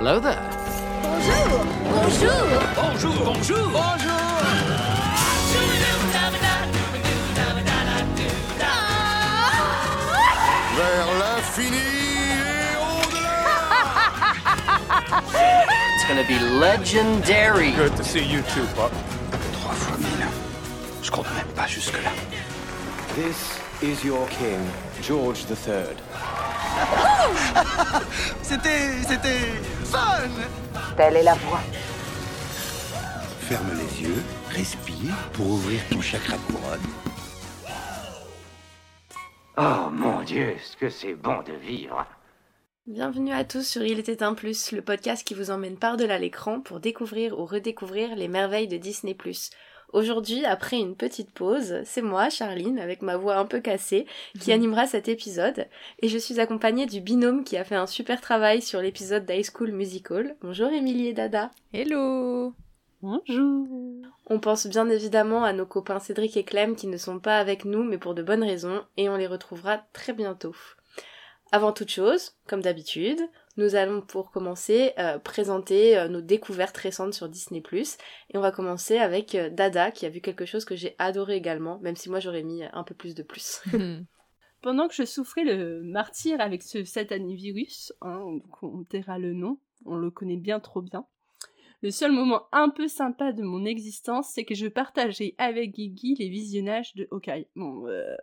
Hello there. Bonjour Bonjour Bonjour, bonjour. Bonjour. Vers l'infini et au-delà It's gonna be legendary. Good to see you too, Pop. Trois fois mille. Je compte même pas jusque-là. This is your king, George III. C'était. c'était. fun Telle est la voie. Ferme les yeux, respire pour ouvrir ton chakra couronne. Oh mon Dieu, ce que c'est bon de vivre. Bienvenue à tous sur Il était un plus, le podcast qui vous emmène par-delà l'écran pour découvrir ou redécouvrir les merveilles de Disney+. Aujourd'hui, après une petite pause, c'est moi, Charline, avec ma voix un peu cassée, qui animera cet épisode, et je suis accompagnée du binôme qui a fait un super travail sur l'épisode d'High School Musical. Bonjour Émilie et Dada. Hello Bonjour. On pense bien évidemment à nos copains Cédric et Clem qui ne sont pas avec nous, mais pour de bonnes raisons, et on les retrouvera très bientôt. Avant toute chose, comme d'habitude, nous allons pour commencer euh, présenter euh, nos découvertes récentes sur Disney+. Et on va commencer avec euh, Dada qui a vu quelque chose que j'ai adoré également, même si moi j'aurais mis un peu plus de plus. Pendant que je souffrais le martyr avec ce satané virus, hein, on taira le nom, on le connaît bien trop bien, le seul moment un peu sympa de mon existence, c'est que je partageais avec Guigui les visionnages de Hawkeye. Bon, euh,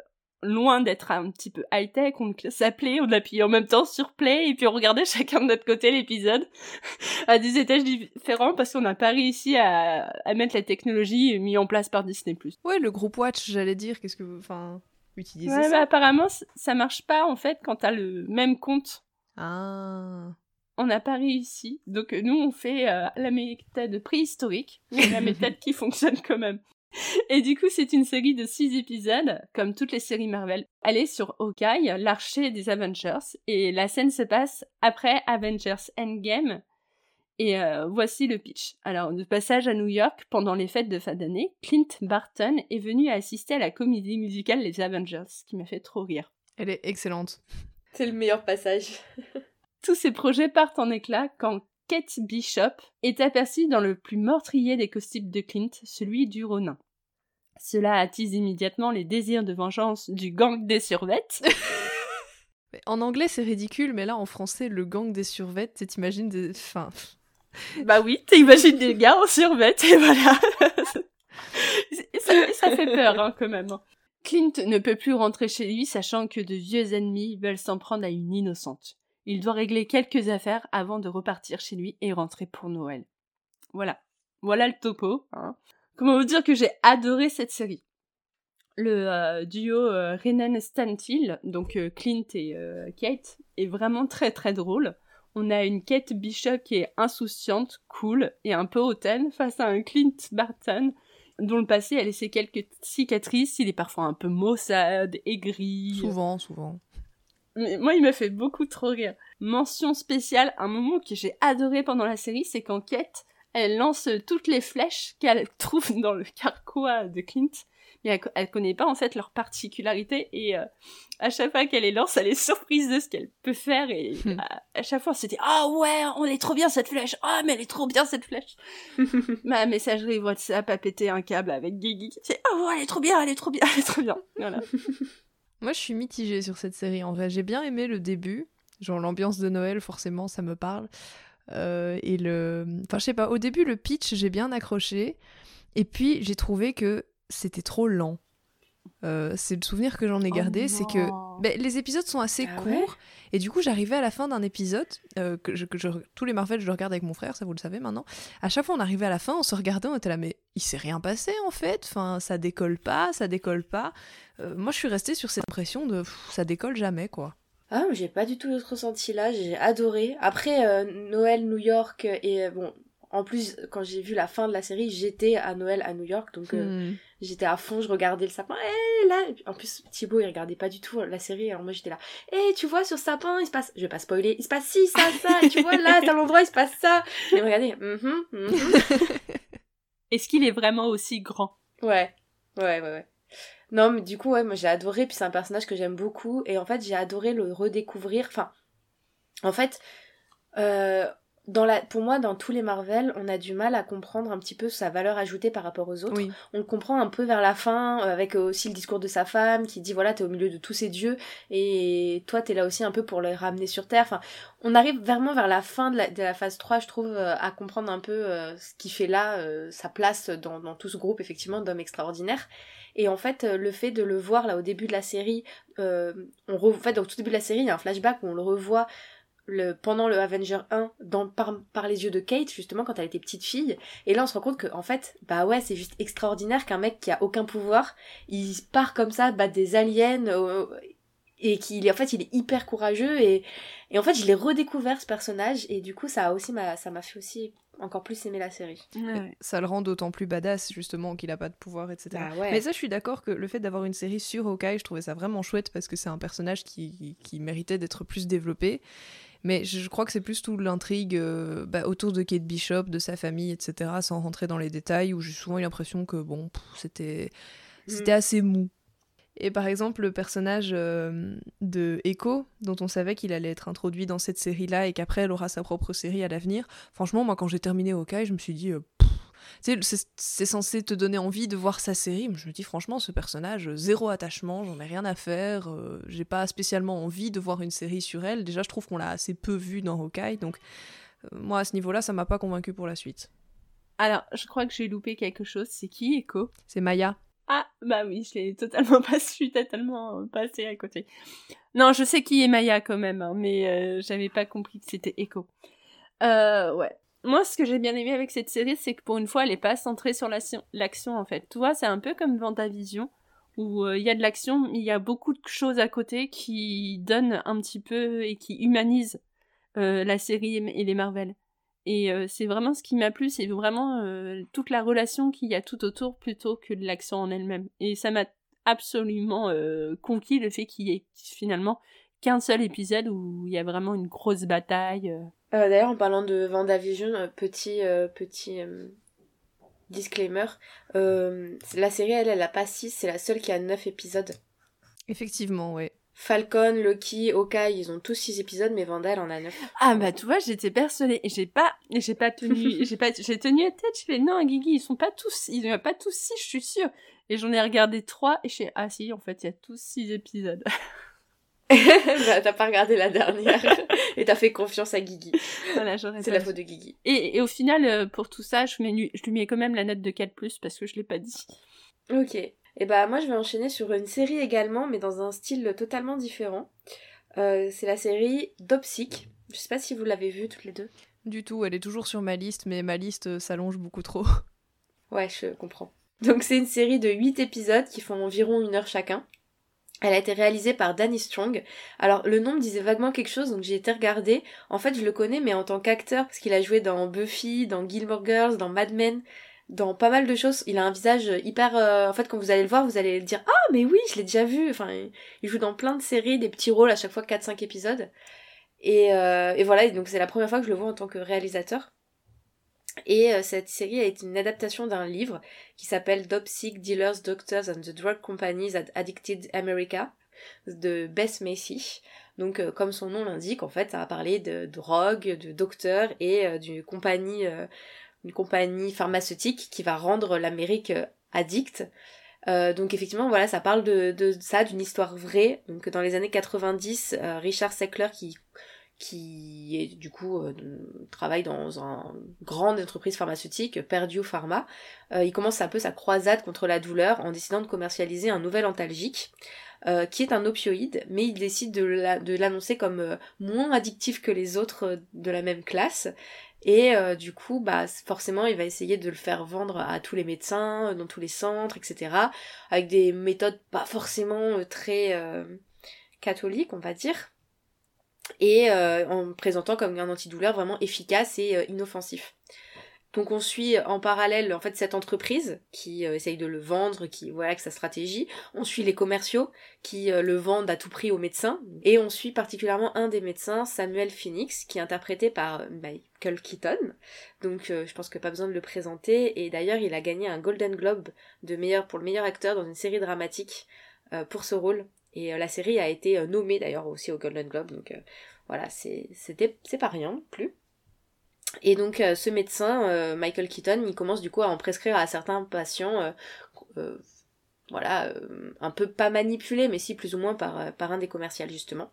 loin d'être un petit peu high-tech, on s'appelait, on appuyait en même temps sur play, et puis on regardait chacun de notre côté l'épisode, à des étages différents, parce qu'on n'a pas réussi à, à mettre la technologie mise en place par Disney+. Ouais, le groupe Watch, j'allais dire, qu'est-ce que vous... Enfin, utilisez Ouais, ça. bah, apparemment, ça marche pas, en fait, quand t'as le même compte. Ah... On n'a pas réussi. Donc nous, on fait euh, la méthode préhistorique, mais la méthode qui fonctionne quand même. Et du coup, c'est une série de six épisodes, comme toutes les séries Marvel. Elle est sur Hawkeye, l'archer des Avengers, et la scène se passe après Avengers Endgame. Et euh, voici le pitch. Alors, de passage à New York, pendant les fêtes de fin d'année, Clint Barton est venu assister à la comédie musicale Les Avengers, ce qui m'a fait trop rire. Elle est excellente. c'est le meilleur passage. Tous ces projets partent en éclats quand Kate Bishop est aperçue dans le plus meurtrier des costumes de Clint, celui du Ronin. Cela attise immédiatement les désirs de vengeance du gang des survettes. Mais en anglais, c'est ridicule, mais là, en français, le gang des survettes, t'imagines des... Enfin... bah oui, t'imagines des gars en survette, et voilà. ça, ça fait peur, hein, quand même. Clint ne peut plus rentrer chez lui, sachant que de vieux ennemis veulent s'en prendre à une innocente. Il doit régler quelques affaires avant de repartir chez lui et rentrer pour Noël. Voilà. Voilà le topo. Hein. Comment vous dire que j'ai adoré cette série Le euh, duo euh, Renan Stantil, donc euh, Clint et Kate, est vraiment très très drôle. On a une Kate Bishop qui est insouciante, cool et un peu hautaine face à un Clint Barton dont le passé a laissé quelques cicatrices. Il est parfois un peu maussade, aigri. Souvent, souvent. Mais moi, il me fait beaucoup trop rire. Mention spéciale, un moment que j'ai adoré pendant la série, c'est quand Kate, elle lance toutes les flèches qu'elle trouve dans le carquois de Clint. Mais elle, elle connaît pas en fait leur particularité et euh, à chaque fois qu'elle les lance, elle est surprise de ce qu'elle peut faire et à, à chaque fois dit ah ouais, on est trop bien cette flèche, ah mais elle est trop bien cette flèche. Ma messagerie WhatsApp a pété un câble avec Guigui. C'est ah ouais, elle est trop bien, elle est trop bien, elle est trop bien. Voilà. Moi, je suis mitigée sur cette série. En vrai, j'ai bien aimé le début. Genre, l'ambiance de Noël, forcément, ça me parle. Euh, et le... Enfin, je sais pas, au début, le pitch, j'ai bien accroché. Et puis, j'ai trouvé que c'était trop lent. Euh, c'est le souvenir que j'en ai Oh gardé, c'est que ben, les épisodes sont assez Ah ouais courts. Et du coup, j'arrivais à la fin d'un épisode, euh, que, je, que je- tous les Marvel, je le regarde avec mon frère, ça vous le savez maintenant. À chaque fois, on arrivait à la fin, on se regardait, on était là, mais il s'est rien passé en fait. Enfin, ça décolle pas, ça décolle pas. Euh, moi, je suis restée sur cette impression de pff, ça décolle jamais, quoi. Ah, mais j'ai pas du tout ce ressenti-là, j'ai adoré. Après, euh, Noël, New York, et bon, en plus, quand j'ai vu la fin de la série, j'étais à Noël à New York, donc euh, Hmm. j'étais à fond, je regardais le sapin, et là, en plus, Thibaut, il regardait pas du tout la série, alors moi j'étais là, et tu vois, sur sapin, il se passe, je vais pas spoiler, il se passe ci, ça, ça, et tu vois, là, à l'endroit, il se passe ça. Et regardez, mhm, mhm. Est-ce qu'il est vraiment aussi grand? Ouais, ouais, ouais, ouais. Non, mais du coup, ouais, moi j'ai adoré, puis c'est un personnage que j'aime beaucoup, et en fait, j'ai adoré le redécouvrir. Enfin, en fait, euh, dans la, pour moi, dans tous les Marvel, on a du mal à comprendre un petit peu sa valeur ajoutée par rapport aux autres. Oui. On le comprend un peu vers la fin, euh, avec aussi le discours de sa femme qui dit voilà, t'es au milieu de tous ces dieux et toi t'es là aussi un peu pour les ramener sur terre. Enfin, on arrive vraiment vers la fin de la, de la phase 3, je trouve, euh, à comprendre un peu euh, ce qui fait là euh, sa place dans, dans tout ce groupe, effectivement, d'hommes extraordinaires. Et en fait, euh, le fait de le voir là au début de la série, euh, on re... en fait, au tout début de la série, il y a un flashback où on le revoit le, pendant le Avenger 1 dans, par, par les yeux de Kate, justement, quand elle était petite fille. Et là, on se rend compte que, en fait, bah ouais, c'est juste extraordinaire qu'un mec qui a aucun pouvoir, il part comme ça, battre des aliens, euh, et qu'il est, en fait, il est hyper courageux. Et, et en fait, je l'ai redécouvert, ce personnage, et du coup, ça a aussi, m'a, ça m'a fait aussi encore plus aimer la série. Ça le rend d'autant plus badass, justement, qu'il a pas de pouvoir, etc. Bah ouais. Mais ça, je suis d'accord que le fait d'avoir une série sur Hawkeye, je trouvais ça vraiment chouette parce que c'est un personnage qui, qui méritait d'être plus développé. Mais je, crois que c'est plus tout l'intrigue euh, bah, autour de Kate Bishop, de sa famille, etc., sans rentrer dans les détails, où j'ai souvent eu l'impression que, bon, c'était c'était Mm. assez mou. Et par exemple, le personnage euh, de Echo, dont on savait qu'il allait être introduit dans cette série-là et qu'après elle aura sa propre série à l'avenir, franchement, moi quand j'ai terminé Hawkeye, je me suis dit, euh, pff, tu sais, c'est- censé te donner envie de voir sa série, mais je me dis franchement, ce personnage, euh, zéro attachement, j'en ai rien à faire, euh, j'ai pas spécialement envie de voir une série sur elle. Déjà, je trouve qu'on l'a assez peu vue dans Hawkeye, donc euh, moi à ce niveau-là, ça m'a pas convaincu pour la suite. Alors, je crois que j'ai loupé quelque chose. C'est qui, Echo? C'est Maya. Ah, bah oui, je l'ai totalement pas su, totalement passé à côté. Non, je sais qui est Maya quand même, hein, mais euh, j'avais pas compris que c'était Echo. Euh, ouais. Moi, ce que j'ai bien aimé avec cette série, c'est que pour une fois, elle est pas centrée sur l'action, en fait. Tu vois, c'est un peu comme Vendavision, où euh, il y a de l'action, mais il y a beaucoup de choses à côté qui donnent un petit peu et qui humanisent euh, la série et les Marvel. Et euh, c'est vraiment ce qui m'a plu, c'est vraiment toute la relation qu'il y a tout autour plutôt que l'action en elle-même. Et ça m'a absolument conquis le fait qu'il y ait finalement qu'un seul épisode où il y a vraiment une grosse bataille. Euh. D'ailleurs, en parlant de Vendavision, euh, petit, euh, petit euh, disclaimer, euh, la série, elle, elle a pas 6, c'est la seule qui a 9 épisodes. Effectivement, ouais. Falcon, Loki, Hawkeye, ils ont tous 6 épisodes, mais Vanda, elle en a 9. Ah bah tu vois, j'étais persuadée et j'ai pas, j'ai pas tenu, j'ai pas, j'ai tenu à tête. Je fais non, Guigui, ils sont pas tous, ils ont pas tous six, je suis sûre. Et j'en ai regardé trois et je fais ah si, en fait, il y a tous six épisodes. bah, t'as pas regardé la dernière. et t'as fait confiance à Guigui. voilà, C'est la faute de Guigui. Et, et au final, euh, pour tout ça, je, mets, je lui mets quand même la note de 4+, parce que je l'ai pas dit. Ok. Et bah moi je vais enchaîner sur une série également, mais dans un style totalement différent. Euh, c'est la série Dopsic. Je sais pas si vous l'avez vue toutes les deux. Du tout, elle est toujours sur ma liste, mais ma liste euh, s'allonge beaucoup trop. Ouais, je comprends. Donc c'est une série de 8 épisodes qui font environ une heure chacun. Elle a été réalisée par Danny Strong. Alors le nom me disait vaguement quelque chose, donc j'ai été regarder. En fait, je le connais, mais en tant qu'acteur, parce qu'il a joué dans Buffy, dans Gilmore Girls, dans Mad Men, dans pas mal de choses. Il a un visage hyper... euh, En fait, quand vous allez le voir, vous allez le dire « Ah, mais oui, je l'ai déjà vu !» Enfin, il- joue dans plein de séries, des petits rôles à chaque fois 4-5 épisodes. Et, euh, voilà, donc c'est la première fois que je le vois en tant que réalisateur. Et euh, cette série a été une adaptation d'un livre qui s'appelle Dopsic Dealers, Doctors and the Drug Companies at Addicted America de Bess Macy. Donc, euh, comme son nom l'indique, en fait, ça va parler de drogue, de docteurs et euh, d'une compagnie, euh, une compagnie pharmaceutique qui va rendre l'Amérique euh, addicte. Euh, donc effectivement, voilà, ça parle de, de ça, d'une histoire vraie. Donc dans les années 90, euh, Richard Seckler qui qui est du coup euh, travaille dans une grande entreprise pharmaceutique, Purdue Pharma. Euh, il commence un peu sa croisade contre la douleur en décidant de commercialiser un nouvel antalgique euh, qui est un opioïde, mais il décide de de l'annoncer comme moins addictif que les autres de la même classe. Et du coup, bah forcément, il va essayer de le faire vendre à tous les médecins, dans tous les centres, etc. Avec des méthodes pas forcément très catholiques, on va dire et euh, en présentant comme un antidouleur vraiment efficace et euh, inoffensif. Donc on suit en parallèle en fait cette entreprise qui euh, essaye de le vendre, qui voilà que sa stratégie. On suit les commerciaux qui euh, le vendent à tout prix aux médecins et on suit particulièrement un des médecins, Samuel Phoenix, qui est interprété par Michael Keaton. Donc je pense que pas besoin de le présenter et d'ailleurs il a gagné un Golden Globe de meilleur pour le meilleur acteur dans une série dramatique pour ce rôle. Et euh, la série a été euh, nommée d'ailleurs aussi au Golden Globe, donc euh, voilà, c'est pas rien non plus. Et donc ce médecin, Michael Keaton, il commence du coup à en prescrire à certains patients, voilà, un peu pas manipulés, mais si plus ou moins par, par un des commerciales justement.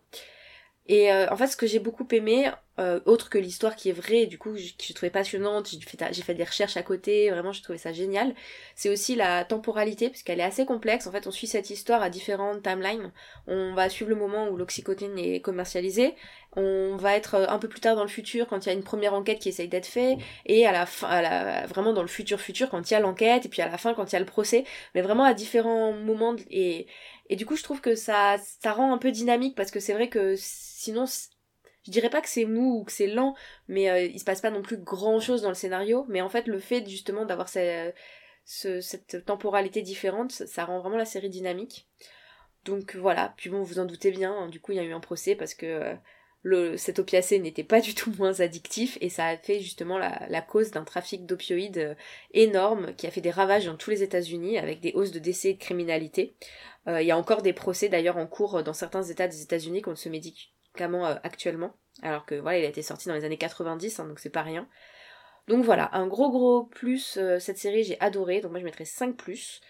Et euh, en fait, ce que j'ai beaucoup aimé, euh, autre que l'histoire qui est vraie, du coup, que j'ai trouvé passionnante, j'ai fait, des recherches à côté, vraiment, j'ai trouvé ça génial, c'est aussi la temporalité, parce qu'elle est assez complexe. En fait, on suit cette histoire à différentes timelines. On va suivre le moment où l'oxycodone est commercialisé, on va être euh, un peu plus tard dans le futur quand il y a une première enquête qui essaye d'être faite, et à la fin, à la, vraiment dans le futur futur quand il y a l'enquête, et puis à la fin quand il y a le procès, mais vraiment à différents moments, et, et du coup, je trouve que ça, ça rend un peu dynamique, parce que c'est vrai que sinon, je dirais pas que c'est mou ou que c'est lent, mais euh, il se passe pas non plus grand chose dans le scénario, mais en fait, le fait justement d'avoir ce- ce- cette temporalité différente, ça, ça rend vraiment la série dynamique. Donc voilà, puis bon, vous en doutez bien, hein, du coup, il y a eu un procès parce que euh, le, cet opiacé n'était pas du tout moins addictif et ça a fait justement la, la cause d'un trafic d'opioïdes euh, énorme qui a fait des ravages dans tous les États-Unis avec des hausses de décès et de criminalité. Euh, il y a encore des procès d'ailleurs en cours dans certains États des États-Unis contre ce médicament euh, actuellement, alors que voilà, il a été sorti dans les années 90, hein, donc c'est pas rien. Donc voilà, un gros gros plus, euh, cette série j'ai adoré, donc moi je mettrais 5 plus.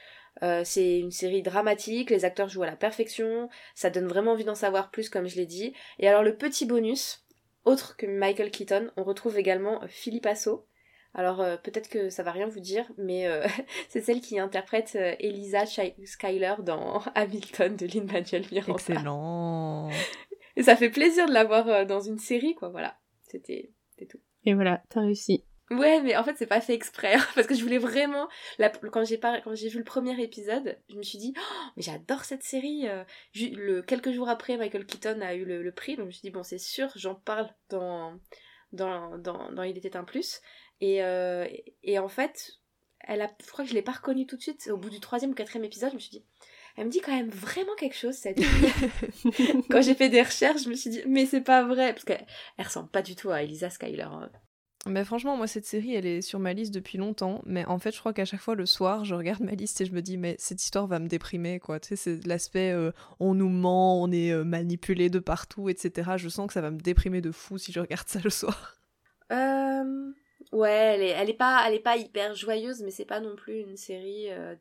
Euh, c'est une série dramatique, les acteurs jouent à la perfection, ça donne vraiment envie d'en savoir plus comme je l'ai dit. Et alors le petit bonus, autre que Michael Keaton, on retrouve également euh, Philippe Asso. Alors euh, peut-être que ça va rien vous dire, mais euh, c'est celle qui interprète euh, Elisa Shy- Skyler dans Hamilton de Lin-Manuel Miranda. Excellent. Et ça fait plaisir de la voir dans une série, quoi, voilà. C'était tout. Et voilà, t'as réussi. Ouais, mais en fait, c'est pas fait exprès. hein, parce que je voulais vraiment. la- quand j'ai pas... quand j'ai vu le premier épisode, je me suis dit, Oh, mais j'adore cette série. euh. Le... Quelques jours après, Michael Keaton a eu le, le prix, donc je me suis dit, bon, c'est sûr, j'en parle dans... Dans... Dans... dans Il était un plus. Et, euh, et en fait, elle a... je crois que je l'ai pas reconnue tout de suite. Au bout du troisième ou quatrième épisode, je me suis dit, elle me dit quand même vraiment quelque chose, cette fille. quand j'ai fait des recherches, je me suis dit, mais c'est pas vrai. Parce qu'elle elle ressemble pas du tout à Elisa Skyler. hein. Mais franchement, moi, cette série, elle est sur ma liste depuis longtemps. Mais en fait, je crois qu'à chaque fois, le soir, je regarde ma liste et je me dis, mais cette histoire va me déprimer, quoi. Tu sais, c'est l'aspect euh, on nous ment, on est euh, manipulé de partout, etc. Je sens que ça va me déprimer de fou si je regarde ça le soir. Euh, ouais, elle est, pas, elle pas hyper joyeuse, mais c'est pas non plus une série euh,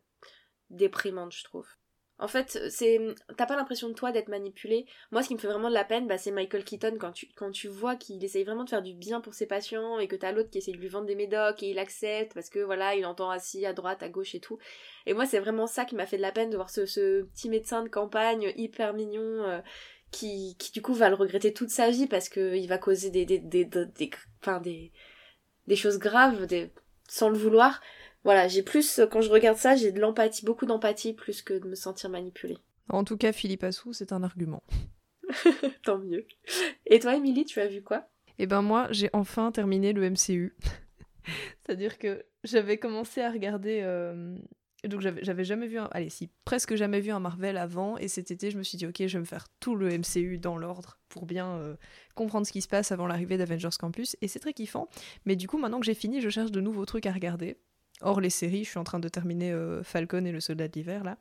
déprimante, je trouve. En fait, c'est, t'as pas l'impression de toi d'être manipulé. Moi, ce qui me fait vraiment de la peine, bah, c'est Michael Keaton quand tu, vois qu'il essaye vraiment de faire du bien pour ses patients et que t'as l'autre qui essaye de lui vendre des médocs et il accepte parce que voilà, il entend assis à droite, à gauche et tout. Et moi, c'est vraiment ça qui m'a fait de la peine de voir ce, petit médecin de campagne hyper mignon. euh, qui, qui du coup va le regretter toute sa vie parce que il va causer des des des des, des, des, des choses graves des, sans le vouloir voilà j'ai plus quand je regarde ça j'ai de l'empathie beaucoup d'empathie plus que de me sentir manipulée En tout cas, Philippe Assou, c'est un argument. tant mieux et toi Émilie tu as vu quoi? Eh ben moi, j'ai enfin terminé le MCU. C'est-à-dire que j'avais commencé à regarder... euh, Donc j'avais jamais vu un... Allez, presque jamais vu un Marvel avant. Et cet été, je me suis dit, ok, je vais me faire tout le MCU dans l'ordre pour bien euh, comprendre ce qui se passe avant l'arrivée d'Avengers Campus. Et c'est très kiffant. Mais du coup, maintenant que j'ai fini, je cherche de nouveaux trucs à regarder. Hors les séries, je suis en train de terminer euh, Falcon et le Soldat de l'hiver, là.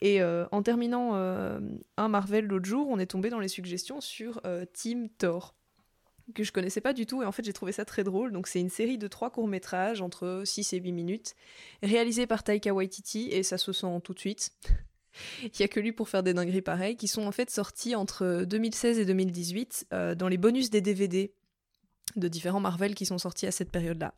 Et euh, en terminant un Marvel l'autre jour, on est tombé dans les suggestions sur Team Thor que je connaissais pas du tout et en fait j'ai trouvé ça très drôle. Donc c'est une série de trois courts-métrages entre 6 et 8 minutes, réalisés par Taika Waititi et ça se sent tout de suite. Il y a que lui pour faire des dingueries pareilles qui sont en fait sortis entre 2016 et 2018 euh, dans les bonus des DVD de différents Marvel qui sont sortis à cette période-là.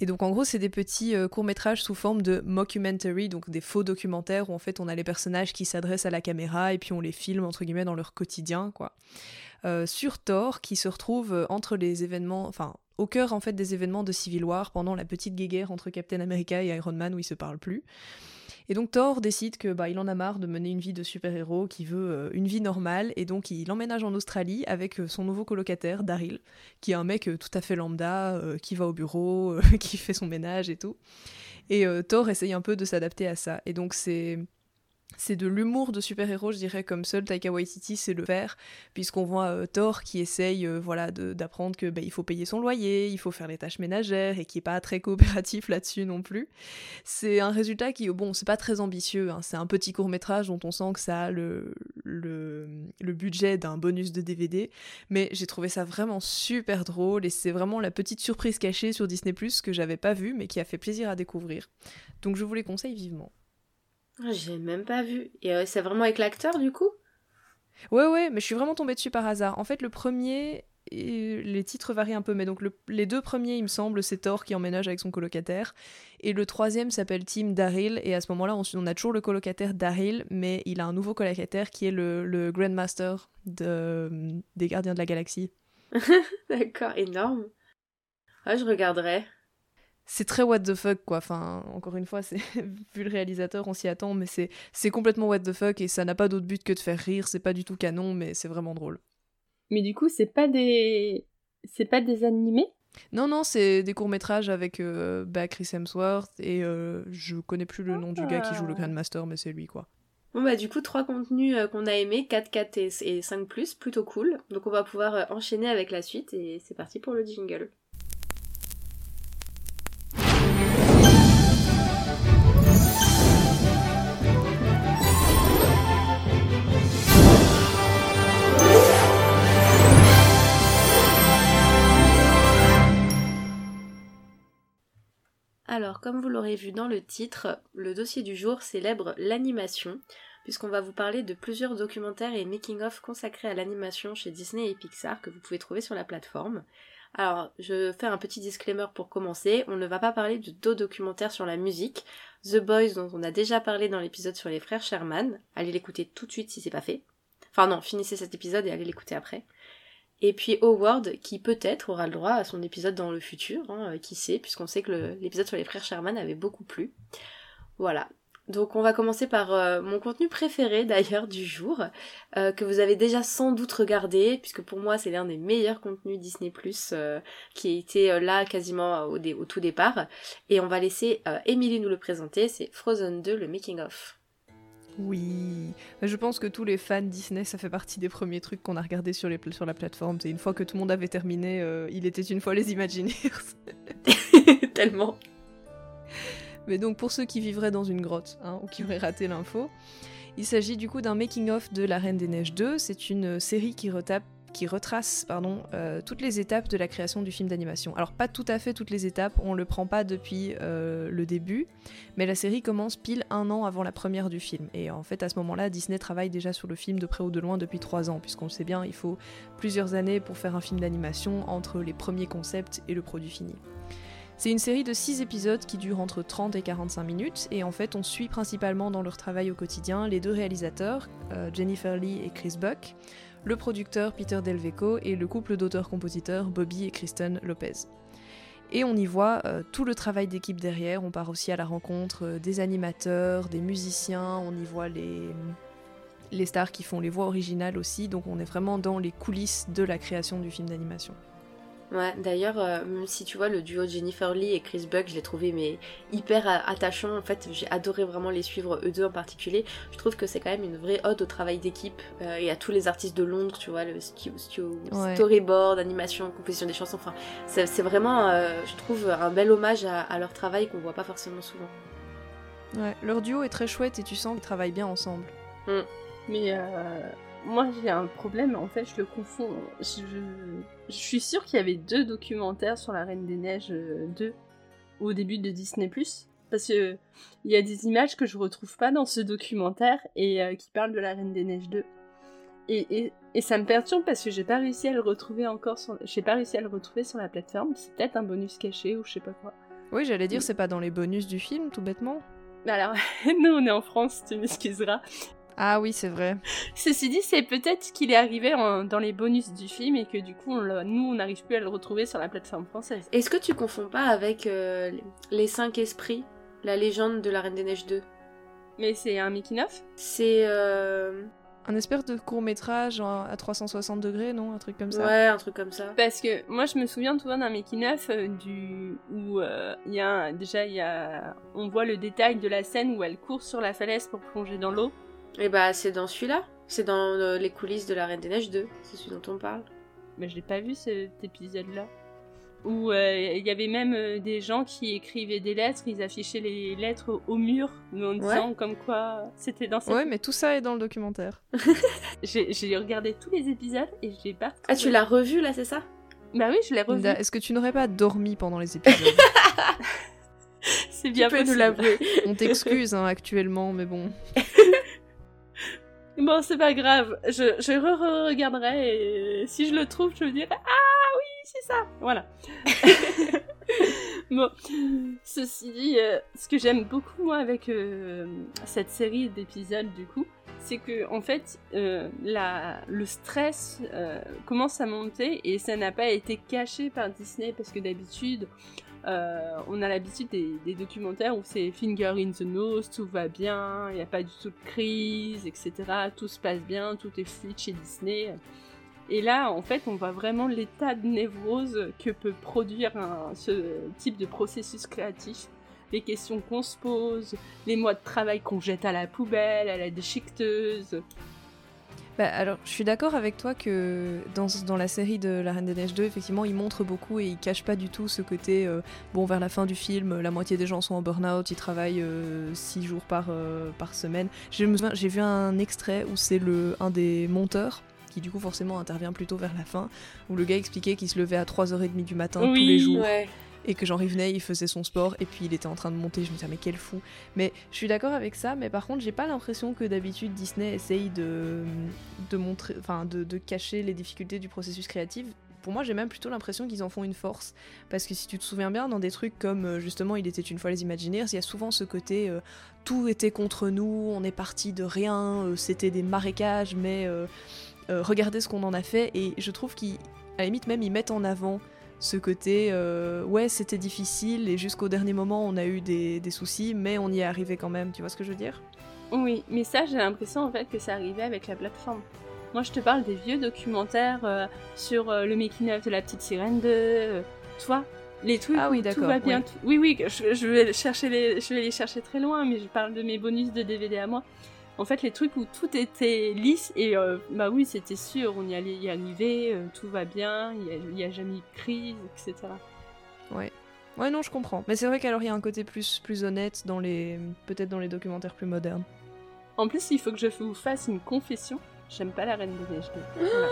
Et donc en gros, c'est des petits euh, courts-métrages sous forme de mockumentary, donc des faux documentaires où en fait on a les personnages qui s'adressent à la caméra et puis on les filme entre guillemets dans leur quotidien, quoi. Euh, sur Thor, qui se retrouve euh, entre les événements, enfin au cœur en fait des événements de Civil War pendant la petite guéguerre entre Captain America et Iron Man où ils se parlent plus. Et donc Thor décide que bah, il en a marre de mener une vie de super-héros, qui veut euh, une vie normale, et donc il emménage en Australie avec euh, son nouveau colocataire, Daryl, qui est un mec euh, tout à fait lambda, qui va au bureau, qui fait son ménage et tout. Et Thor essaye un peu de s'adapter à ça. Et donc c'est c'est de l'humour de super-héros, je dirais, comme seul Taika Waititi sait le faire, puisqu'on voit euh, Thor qui essaye euh, voilà, d'apprendre que bah, il faut payer son loyer, il faut faire les tâches ménagères, et qui est pas très coopératif là-dessus non plus. C'est un résultat qui, bon, c'est pas très ambitieux, hein, c'est un petit court-métrage dont on sent que ça a le budget d'un bonus de DVD, mais j'ai trouvé ça vraiment super drôle, et c'est vraiment la petite surprise cachée sur Disney+, que j'avais pas vue, mais qui a fait plaisir à découvrir. Donc je vous les conseille vivement. Ah, J'ai même pas vu. Et euh, c'est vraiment avec l'acteur du coup? Ouais, ouais, mais je suis vraiment tombée dessus par hasard. En fait, le premier, et les titres varient un peu, mais donc le- les deux premiers, il me semble, c'est Thor qui emménage avec son colocataire. Et le troisième s'appelle Tim Daryl, et à ce moment-là, on, on a toujours le colocataire Daryl, mais il a un nouveau colocataire qui est le, le Grandmaster de, des Gardiens de la Galaxie. D'accord, énorme. Ah, je regarderai. C'est très what the fuck, quoi. Enfin, encore une fois, c'est vu le réalisateur, on s'y attend, mais c'est c'est complètement what the fuck, et ça n'a pas d'autre but que de faire rire. C'est pas du tout canon, mais c'est vraiment drôle. Mais du coup, c'est pas des. C'est pas des animés? Non, non, c'est des courts-métrages avec euh, bah, Chris Hemsworth et euh, je connais plus le nom du gars qui joue le Grandmaster, mais c'est lui quoi. Bon bah du coup, trois contenus euh, qu'on a aimés, 4, 4 et, et 5 plus, plutôt cool. Donc on va pouvoir euh, enchaîner avec la suite et c'est parti pour le jingle. Alors, comme vous l'aurez vu dans le titre, le dossier du jour célèbre l'animation, puisqu'on va vous parler de plusieurs documentaires et making-of consacrés à l'animation chez Disney et Pixar que vous pouvez trouver sur la plateforme. Alors, je fais un petit disclaimer pour commencer, on ne va pas parler de deux documentaires sur la musique, The Boys dont on a déjà parlé dans l'épisode sur les frères Sherman, allez l'écouter tout de suite si c'est pas fait. Enfin non, finissez cet épisode et allez l'écouter après. Et puis Howard, qui peut-être aura le droit à son épisode dans le futur, hein, euh, qui sait, puisqu'on sait que l'épisode sur les frères Sherman avait beaucoup plu. Voilà. Donc on va commencer par euh, mon contenu préféré d'ailleurs du jour, euh, que vous avez déjà sans doute regardé, puisque pour moi c'est l'un des meilleurs contenus Disney ⁇ qui a été euh, là quasiment au, au tout départ. Et on va laisser euh, Emily nous le présenter, c'est Frozen 2, le making of. Oui, je pense que tous les fans Disney, ça fait partie des premiers trucs qu'on a regardé sur, les, pla- sur la plateforme. C'est une fois que tout le monde avait terminé, euh, il était une fois les Imagineers. Tellement. Mais donc pour ceux qui vivraient dans une grotte hein, ou qui auraient raté l'info, il s'agit du coup d'un making-of de La Reine des Neiges 2. C'est une série qui, retape, qui retrace pardon, euh, toutes les étapes de la création du film d'animation. Alors pas tout à fait toutes les étapes, on le prend pas depuis euh, le début, mais la série commence pile un an avant la première du film. Et en fait à ce moment-là, Disney travaille déjà sur le film de près ou de loin depuis trois ans, puisqu'on sait bien, il faut plusieurs années pour faire un film d'animation entre les premiers concepts et le produit fini. C'est une série de 6 épisodes qui durent entre 30 et 45 minutes, et en fait on suit principalement dans leur travail au quotidien les deux réalisateurs, euh, Jennifer Lee et Chris Buck, le producteur Peter Delveco et le couple d'auteurs-compositeurs Bobby et Kristen Lopez. Et on y voit euh, tout le travail d'équipe derrière, on part aussi à la rencontre euh, des animateurs, des musiciens, on y voit les, les stars qui font les voix originales aussi, donc on est vraiment dans les coulisses de la création du film d'animation. Ouais, d'ailleurs, euh, même si tu vois le duo Jennifer Lee et Chris Buck, je l'ai trouvé mais hyper a- attachant. En fait, j'ai adoré vraiment les suivre eux deux en particulier. Je trouve que c'est quand même une vraie ode au travail d'équipe euh, et à tous les artistes de Londres, tu vois, le Ouais. storyboard, animation, composition des chansons. Enfin, c'est vraiment, euh, je trouve, un bel hommage à, à leur travail qu'on voit pas forcément souvent. Ouais, leur duo est très chouette et tu sens qu'ils travaillent bien ensemble. Mais euh, moi j'ai un problème, en fait je le confonds. Je, je suis sûre qu'il y avait deux documentaires sur la Reine des Neiges euh, 2 au début de Disney ⁇ parce que il y a des images que je retrouve pas dans ce documentaire et euh, qui parlent de la Reine des Neiges 2. Et, et, et ça me perturbe parce que j'ai pas réussi à le retrouver encore sur, j'ai pas réussi à le retrouver sur la plateforme. C'est peut-être un bonus caché ou je sais pas quoi. Oui, j'allais dire, c'est pas dans les bonus du film, tout bêtement. Mais alors, nous on est en France, tu m'excuseras. Ah oui, c'est vrai. Ceci dit, c'est peut-être qu'il est arrivé en- dans les bonus du film et que du coup, on nous, on n'arrive plus à le retrouver sur la plateforme française. Est-ce que tu confonds pas avec euh, les cinq esprits, la légende de la Reine des Neiges 2 Mais c'est un making-of C'est euh... Un espèce de court métrage à 360 degrés, non? Un truc comme ça. ouais, un truc comme ça. Parce que moi, je me souviens tout d'un making-of euh, du... où euh, il y a un- déjà, il y a... on voit le détail de la scène où elle court sur la falaise pour plonger dans l'eau. Et bah, c'est dans celui-là. C'est dans euh, les coulisses de la Reine des Neiges 2. C'est celui dont on parle. Mais je l'ai pas vu cet épisode-là. Où euh, il y avait même euh, des gens qui écrivaient des lettres, ils affichaient les lettres au mur, en disant comme quoi c'était dans cette... Ouais, mais tout ça est dans le documentaire. J'ai regardé tous les épisodes et j'ai pas Ah, tu l'as revu là, c'est ça? Bah oui, je l'ai revu. Est-ce que tu n'aurais pas dormi pendant les épisodes? C'est bien Tu peux nous possible. l'avouer. On t'excuse hein, actuellement, mais bon. Bon, c'est pas grave. Je, je re-regarderai et si je le trouve, je me dirai Ah oui, c'est ça. Voilà. bon, ceci dit, euh, ce que j'aime beaucoup moi avec euh, cette série d'épisodes du coup, c'est que en fait, euh, la, le stress commence à monter et ça n'a pas été caché par Disney parce que d'habitude. Euh, on a l'habitude des, documentaires où c'est finger in the nose, tout va bien, il n'y a pas du tout de crise, etc. Tout se passe bien, tout est fluide chez Disney. Et là, en fait, on voit vraiment l'état de névrose que peut produire ce type de processus créatif. Les questions qu'on se pose, les mois de travail qu'on jette à la poubelle, à la déchiqueteuse. Bah, alors, je suis d'accord avec toi que dans, dans la série de La Reine des Neiges 2, effectivement, il montre beaucoup et il cache pas du tout ce côté. euh, bon, vers la fin du film, la moitié des gens sont en burn-out, ils travaillent 6 jours par, euh, par semaine. J'ai vu un extrait où c'est un des monteurs qui du coup forcément intervient plutôt vers la fin, où le gars expliquait qu'il se levait à 3h30 du matin tous les jours Ouais. Et que genre il venait, il faisait son sport et puis il était en train de monter. Je me disais mais quel fou. Mais je suis d'accord avec ça, mais par contre j'ai pas l'impression que d'habitude Disney essaye de, de montrer, enfin de, de cacher les difficultés du processus créatif. Pour moi, j'ai même plutôt l'impression qu'ils en font une force. Parce que si tu te souviens bien, dans des trucs comme euh, justement Il était une fois les Imagineers, il y a souvent ce côté euh, tout était contre nous, on est parti de rien, euh, c'était des marécages, mais regardez ce qu'on en a fait. Et je trouve qu'à la limite, même, ils mettent en avant ce côté euh, ouais c'était difficile et jusqu'au dernier moment on a eu des, des soucis mais on y est arrivé quand même tu vois ce que je veux dire? Oui, mais ça, j'ai l'impression en fait que c'est arrivé avec la plateforme. Moi, je te parle des vieux documentaires euh, sur euh, le making-of de la petite sirène 2, tu vois les trucs Ah oui, où tout d'accord, va bien. ouais. tout- Oui, oui, je, je vais chercher les, je vais les chercher très loin, mais je parle de mes bonus de DVD à moi. En fait, les trucs où tout était lisse et euh, bah oui, c'était sûr, on y allait y arriver, euh, tout va bien, il y a, jamais eu de crise, etc. ouais ouais non je comprends mais c'est vrai qu'alors il y a un côté plus plus honnête dans les peut-être dans les documentaires plus modernes En plus, il faut que je vous fasse une confession. J'aime pas la Reine des Neiges 2. Voilà.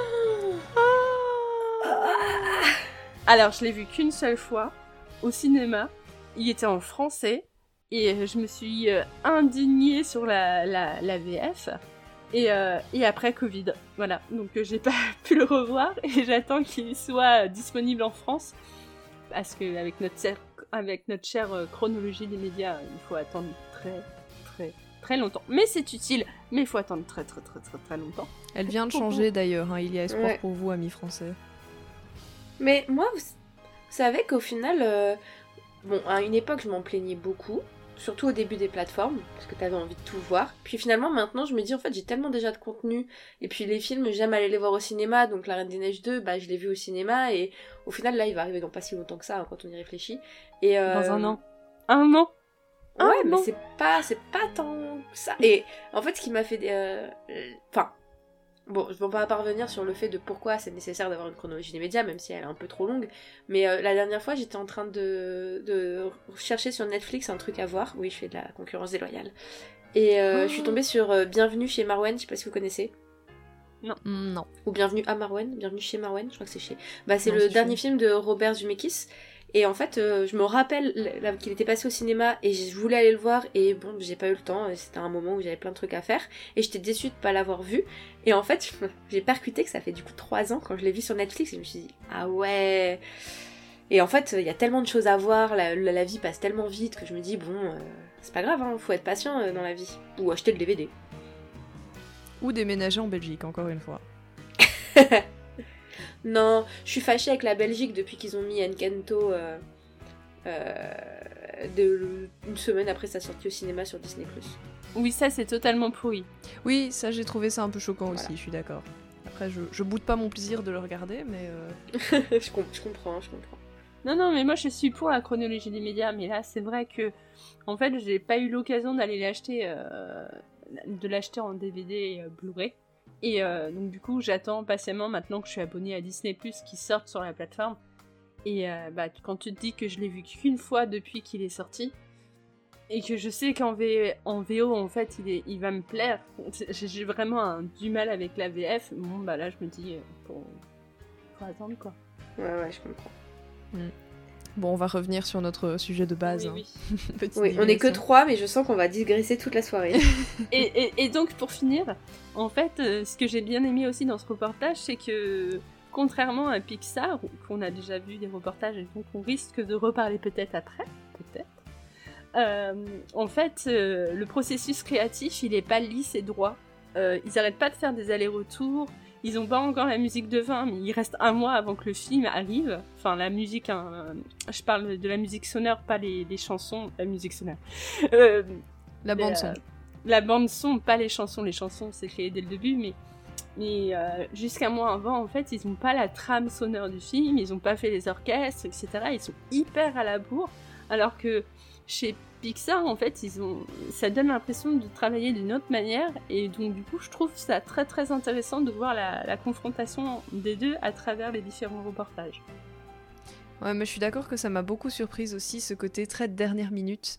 Alors, je l'ai vu qu'une seule fois au cinéma. Il était en français et euh, je me suis euh, indignée sur la, la, la VF. Et, euh, et après Covid, voilà. Donc euh, j'ai pas pu le revoir et j'attends qu'il soit disponible en France parce que avec notre cer- avec notre chère chronologie des médias, il faut attendre très très très longtemps. Mais c'est utile, mais il faut attendre très très très très très longtemps. elle vient de changer d'ailleurs hein, il y a espoir Ouais. pour vous amis français Mais moi, vous, vous savez qu'au final, euh, bon, à une époque, je m'en plaignais beaucoup, surtout au début des plateformes, parce que t'avais envie de tout voir. Puis finalement, maintenant, je me dis, en fait, j'ai tellement déjà de contenu, et puis les films, j'aime aller les voir au cinéma, donc La Reine des Neiges 2, bah, je l'ai vu au cinéma, et au final, là, il va arriver dans pas si longtemps que ça, hein, quand on y réfléchit. Et, euh, Dans un an. Un an Ouais, mais c'est pas, c'est pas tant que ça. Et en fait, ce qui m'a fait, euh, enfin, bon, je vais pas parvenir sur le fait de pourquoi c'est nécessaire d'avoir une chronologie des médias, même si elle est un peu trop longue. Mais euh, la dernière fois, j'étais en train de, de chercher sur Netflix un truc à voir. Oui, je fais de la concurrence déloyale. Et euh, je suis tombée sur euh, Bienvenue chez Marwen, je sais pas si vous connaissez. Mm, non Ou Bienvenue à Marwen, Bienvenue chez Marwen, je crois que c'est chez. Bah, c'est le dernier chez- film de Robert Zemeckis. Et en fait, euh, je me rappelle qu'il était passé au cinéma et je voulais aller le voir et bon, j'ai pas eu le temps. et C'était un moment où j'avais plein de trucs à faire et j'étais déçue de pas l'avoir vu. Et en fait, j'ai percuté que ça fait du coup trois ans quand je l'ai vu sur Netflix et je me suis dit ah ouais. Et en fait, il y a tellement de choses à voir, la, la- la vie passe tellement vite que je me dis bon, euh, c'est pas grave, hein, faut être patient euh, dans la vie ou acheter le DVD. ou déménager en Belgique encore une fois Non, je suis fâchée avec la Belgique depuis qu'ils ont mis Encanto euh, euh, de, une semaine après sa sortie au cinéma sur Disney+. Oui, ça c'est totalement pourri. oui ça j'ai trouvé ça un peu choquant Voilà. aussi je suis d'accord après je, je boude pas mon plaisir de le regarder mais euh, je, com- je comprends, je comprends. Non, non, mais moi je suis pour la chronologie des médias, mais là c'est vrai que, en fait, j'ai pas eu l'occasion d'aller l'acheter euh, de l'acheter en DVD et euh, Blu-ray. Et euh, donc du coup, j'attends patiemment maintenant que je suis abonnée à Disney Plus qui sortent sur la plateforme. Et euh, bah, quand tu te dis que je l'ai vu qu'une fois depuis qu'il est sorti, et que je sais qu'en V- en VO, en fait, il, est, il va me plaire, j'ai vraiment un- du mal avec la VF, bon, bah là, je me dis, euh, faut, faut attendre quoi. Ouais, ouais, je comprends. Bon, on va revenir sur notre sujet de base. Oui, hein. oui. Petite Oui, on est que trois, mais je sens qu'on va digresser toute la soirée. et, et- et donc, pour finir, en fait, euh, ce que j'ai bien aimé aussi dans ce reportage, c'est que, contrairement à Pixar, où- qu'on a déjà vu des reportages et donc on risque de reparler peut-être après, peut-être, euh, en fait, euh, le processus créatif, il est pas lisse et droit. Euh, ils arrêtent pas de faire des allers-retours. Ils ont pas encore la musique de fin, mais il reste un mois avant que le film arrive. Enfin, la musique, hein, je parle de la musique sonore, pas les, les chansons, la musique sonore. Euh, La bande son. euh, la bande son, pas les chansons. Les chansons, c'est créé dès le début, mais, mais euh, jusqu'à mois avant, en fait, ils n'ont pas la trame sonore du film, ils n'ont pas fait les orchestres, etc. Ils sont hyper à la bourre, alors que chez Pixar, en fait, ils ont, ça donne l'impression de travailler d'une autre manière, et donc du coup, je trouve ça très très intéressant de voir la, la confrontation des deux à travers les différents reportages. Ouais, mais je suis d'accord que ça m'a beaucoup surprise aussi, ce côté très de dernière minute.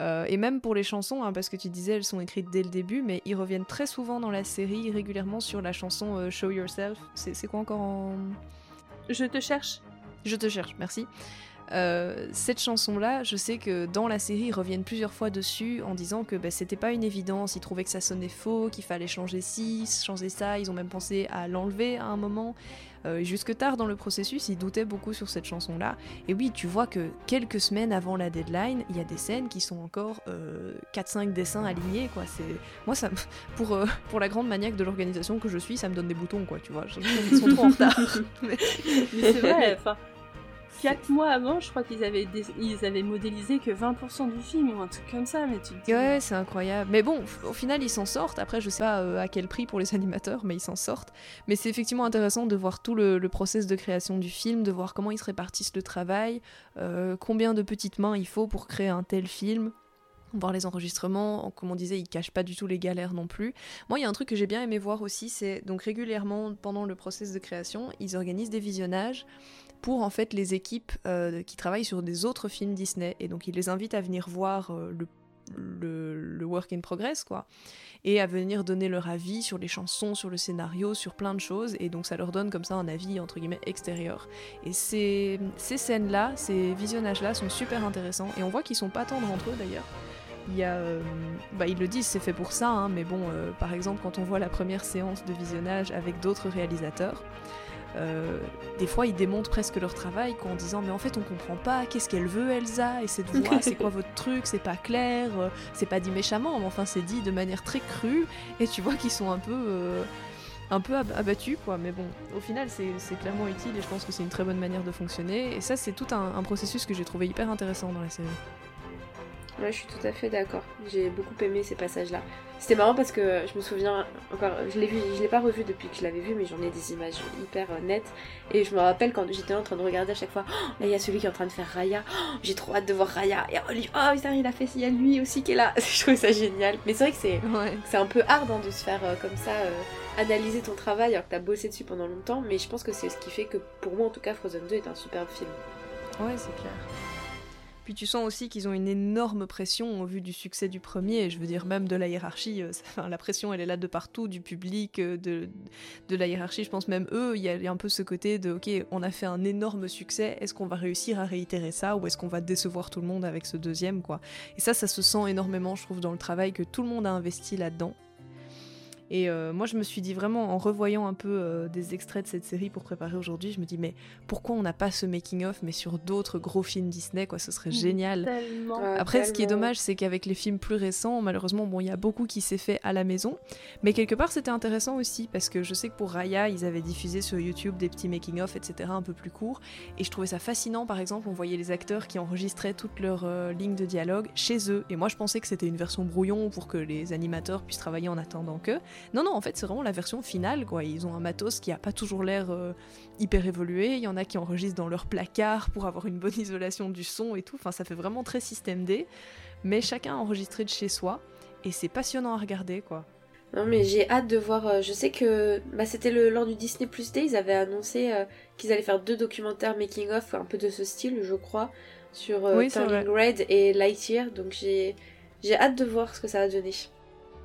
Euh, et même pour les chansons, hein, parce que tu disais elles sont écrites dès le début, mais ils reviennent très souvent dans la série, régulièrement sur la chanson euh, Show Yourself. C'est c'est quoi encore en... Je te cherche. Je te cherche, merci. Euh, cette chanson-là, je sais que dans la série, ils reviennent plusieurs fois dessus en disant que bah, c'était pas une évidence, ils trouvaient que ça sonnait faux, qu'il fallait changer ci, changer ça, ils ont même pensé à l'enlever à un moment. Euh, jusque tard dans le processus, ils doutaient beaucoup sur cette chanson-là. Et oui, tu vois que quelques semaines avant la deadline, il y a des scènes qui sont encore euh, 4-5 dessins alignés, quoi. C'est moi ça, me- pour euh, pour la grande maniaque de l'organisation que je suis, ça me donne des boutons, quoi. Tu vois, ils sont trop en retard. Mais- Mais c'est vrai, enfin, quatre mois avant, je crois qu'ils avaient, ils avaient modélisé que 20% du film ou un truc comme ça, mais tu dis... Ouais, c'est incroyable. Mais bon, au final, ils s'en sortent. Après, je sais pas euh, à quel prix pour les animateurs, mais ils s'en sortent. Mais c'est effectivement intéressant de voir tout le, le process de création du film, de voir comment ils se répartissent le travail, euh, combien de petites mains il faut pour créer un tel film. Voir les enregistrements, comme on disait, ils cachent pas du tout les galères non plus. Moi, il y a un truc que j'ai bien aimé voir aussi, c'est donc régulièrement pendant le process de création, ils organisent des visionnages pour en fait les équipes euh, qui travaillent sur des autres films Disney. Et donc ils les invitent à venir voir euh, le, work in progress quoi. Et à venir donner leur avis sur les chansons, sur le scénario, sur plein de choses. Et donc ça leur donne comme ça un avis entre guillemets extérieur. Et ces, ces scènes là, ces visionnages là sont super intéressants. Et on voit qu'ils sont pas tendres entre eux d'ailleurs. Il euh, bah, ils le disent, c'est fait pour ça, hein, mais bon, par exemple, quand on voit la première séance de visionnage avec d'autres réalisateurs, euh, des fois ils démontent presque leur travail quoi, en disant mais en fait on comprend pas qu'est-ce qu'elle veut Elsa et cette voix c'est quoi votre truc c'est pas clair euh, c'est pas dit méchamment mais enfin c'est dit de manière très crue et tu vois qu'ils sont un peu euh, un peu ab- abattus quoi mais bon au final c'est c'est clairement utile et je pense que c'est une très bonne manière de fonctionner et ça c'est tout un, un processus que j'ai trouvé hyper intéressant dans la série Ouais, je suis tout à fait d'accord. J'ai beaucoup aimé ces passages-là. C'était marrant parce que je me souviens encore, je l'ai vu, je l'ai pas revu depuis que je l'avais vu, mais j'en ai des images hyper euh, nettes. Et je me rappelle quand j'étais en train de regarder à chaque fois, Oh, là il y a celui qui est en train de faire Raya. Oh, J'ai trop hâte de voir Raya. Et oh, lui, oh putain, il a fait, il y a lui aussi qui est là. je trouve ça génial. Mais c'est vrai que c'est, ouais c'est un peu hard hein, de se faire euh, comme ça euh, analyser ton travail alors que t'as bossé dessus pendant longtemps. Mais je pense que c'est ce qui fait que pour moi en tout cas, Frozen 2 est un superbe film. Ouais, c'est clair. Puis tu sens aussi qu'ils ont une énorme pression au vu du succès du premier, je veux dire même de la hiérarchie, euh, la pression elle est là de partout, du public, euh, de, de la hiérarchie, je pense même eux, il y y a un peu ce côté de ok, on a fait un énorme succès, est-ce qu'on va réussir à réitérer ça ou est-ce qu'on va décevoir tout le monde avec ce deuxième quoi? Et ça, ça se sent énormément, je trouve, dans le travail que tout le monde a investi là-dedans. Et euh, moi, je me suis dit vraiment, en revoyant un peu euh, des extraits de cette série pour préparer aujourd'hui, je me dis, mais pourquoi on n'a pas ce making-of, mais sur d'autres gros films Disney, quoi, ce serait génial. Tellement. Après, ce qui est dommage, c'est qu'avec les films plus récents, malheureusement, bon, il y a beaucoup qui s'est fait à la maison, mais quelque part, c'était intéressant aussi, parce que je sais que pour Raya, ils avaient diffusé sur YouTube des petits making-of, etc., un peu plus courts, et je trouvais ça fascinant, par exemple, on voyait les acteurs qui enregistraient toutes leurs euh, lignes de dialogue chez eux, et moi, je pensais que c'était une version brouillon pour que les animateurs puissent travailler en attendant que. Non, non, en fait, c'est vraiment la version finale, quoi. Ils ont un matos qui a pas toujours l'air euh, hyper évolué. Il y en a qui enregistrent dans leur placard pour avoir une bonne isolation du son et tout. Enfin, ça fait vraiment très système D. Mais chacun a enregistré de chez soi. et c'est passionnant à regarder quoi. Non mais j'ai hâte de voir. euh, je sais que bah, c'était le lors du Disney Plus Day, ils avaient annoncé euh, qu'ils allaient faire deux documentaires making of un peu de ce style, je crois, sur euh, Oui, Turning Red et Lightyear. Donc j'ai j'ai hâte de voir ce que ça va donner.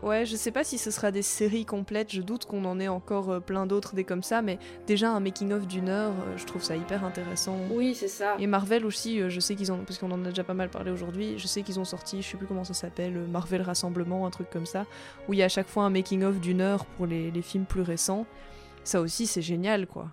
Ouais, je sais pas si ce sera des séries complètes, je doute qu'on en ait encore euh, plein d'autres des comme ça, mais déjà un making-of d'une heure, euh, je trouve ça hyper intéressant. Oui, c'est ça. Et Marvel aussi, euh, je sais qu'ils ont, parce qu'on en a déjà pas mal parlé aujourd'hui, je sais qu'ils ont sorti, je sais plus comment ça s'appelle, Marvel Rassemblement, un truc comme ça, où il y a à chaque fois un making-of d'une heure pour les, les films plus récents. Ça aussi, c'est génial, quoi.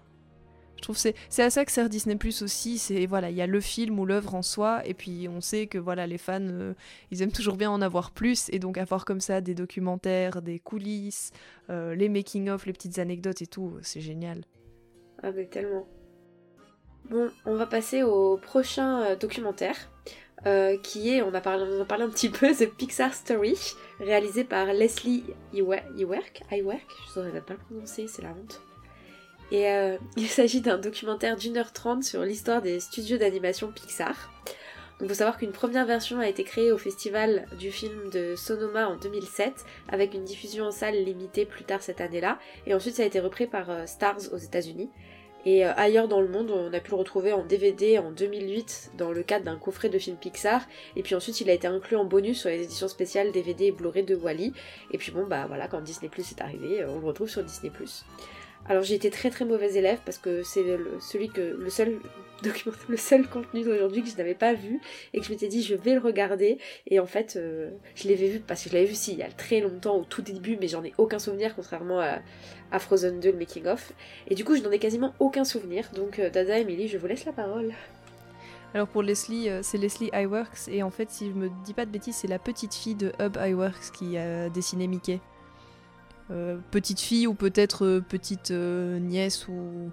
Je trouve c'est c'est à ça que sert Disney Plus aussi. C'est voilà, il y a le film ou l'œuvre en soi, et puis on sait que voilà, les fans, euh, ils aiment toujours bien en avoir plus, et donc avoir comme ça des documentaires, des coulisses, euh, les making-of, les petites anecdotes et tout, c'est génial. Ah mais tellement. Bon, on va passer au prochain euh, documentaire, qui est, on a, parlé, on en a parlé un petit peu, The Pixar Story, réalisé par Leslie Iwer- Iwerk, Iwerk, je saurais même pas le prononcer, c'est la honte. Et euh, il s'agit d'un documentaire d'une heure trente sur l'histoire des studios d'animation Pixar. Donc faut savoir qu'une première version a été créée au festival du film de Sonoma en 2007, avec une diffusion en salle limitée plus tard cette année-là, et ensuite ça a été repris par euh, Stars aux États-Unis. Et euh, ailleurs dans le monde, on a pu le retrouver en DVD en 2008 dans le cadre d'un coffret de films Pixar. Et puis ensuite, il a été inclus en bonus sur les éditions spéciales DVD et Blu-ray de Wally. Et puis bon, bah voilà, quand Disney Plus est arrivé, euh, on le retrouve sur Disney Plus. Alors j'ai été très très mauvais élève parce que c'est le, celui que le seul document, le seul contenu d'aujourd'hui que je n'avais pas vu et que je m'étais dit je vais le regarder et en fait euh, je l'avais vu parce que je l'avais vu si il y a très longtemps au tout début mais j'en ai aucun souvenir contrairement à, à Frozen 2 le making of et du coup je n'en ai quasiment aucun souvenir donc euh, Dada Emily je vous laisse la parole. Alors pour Leslie, euh, c'est Leslie Iwerks et en fait si je me dis pas de bêtises, c'est la petite fille de Hub Iwerks qui a dessiné Mickey. Euh, petite fille ou peut-être euh, petite euh, nièce ou...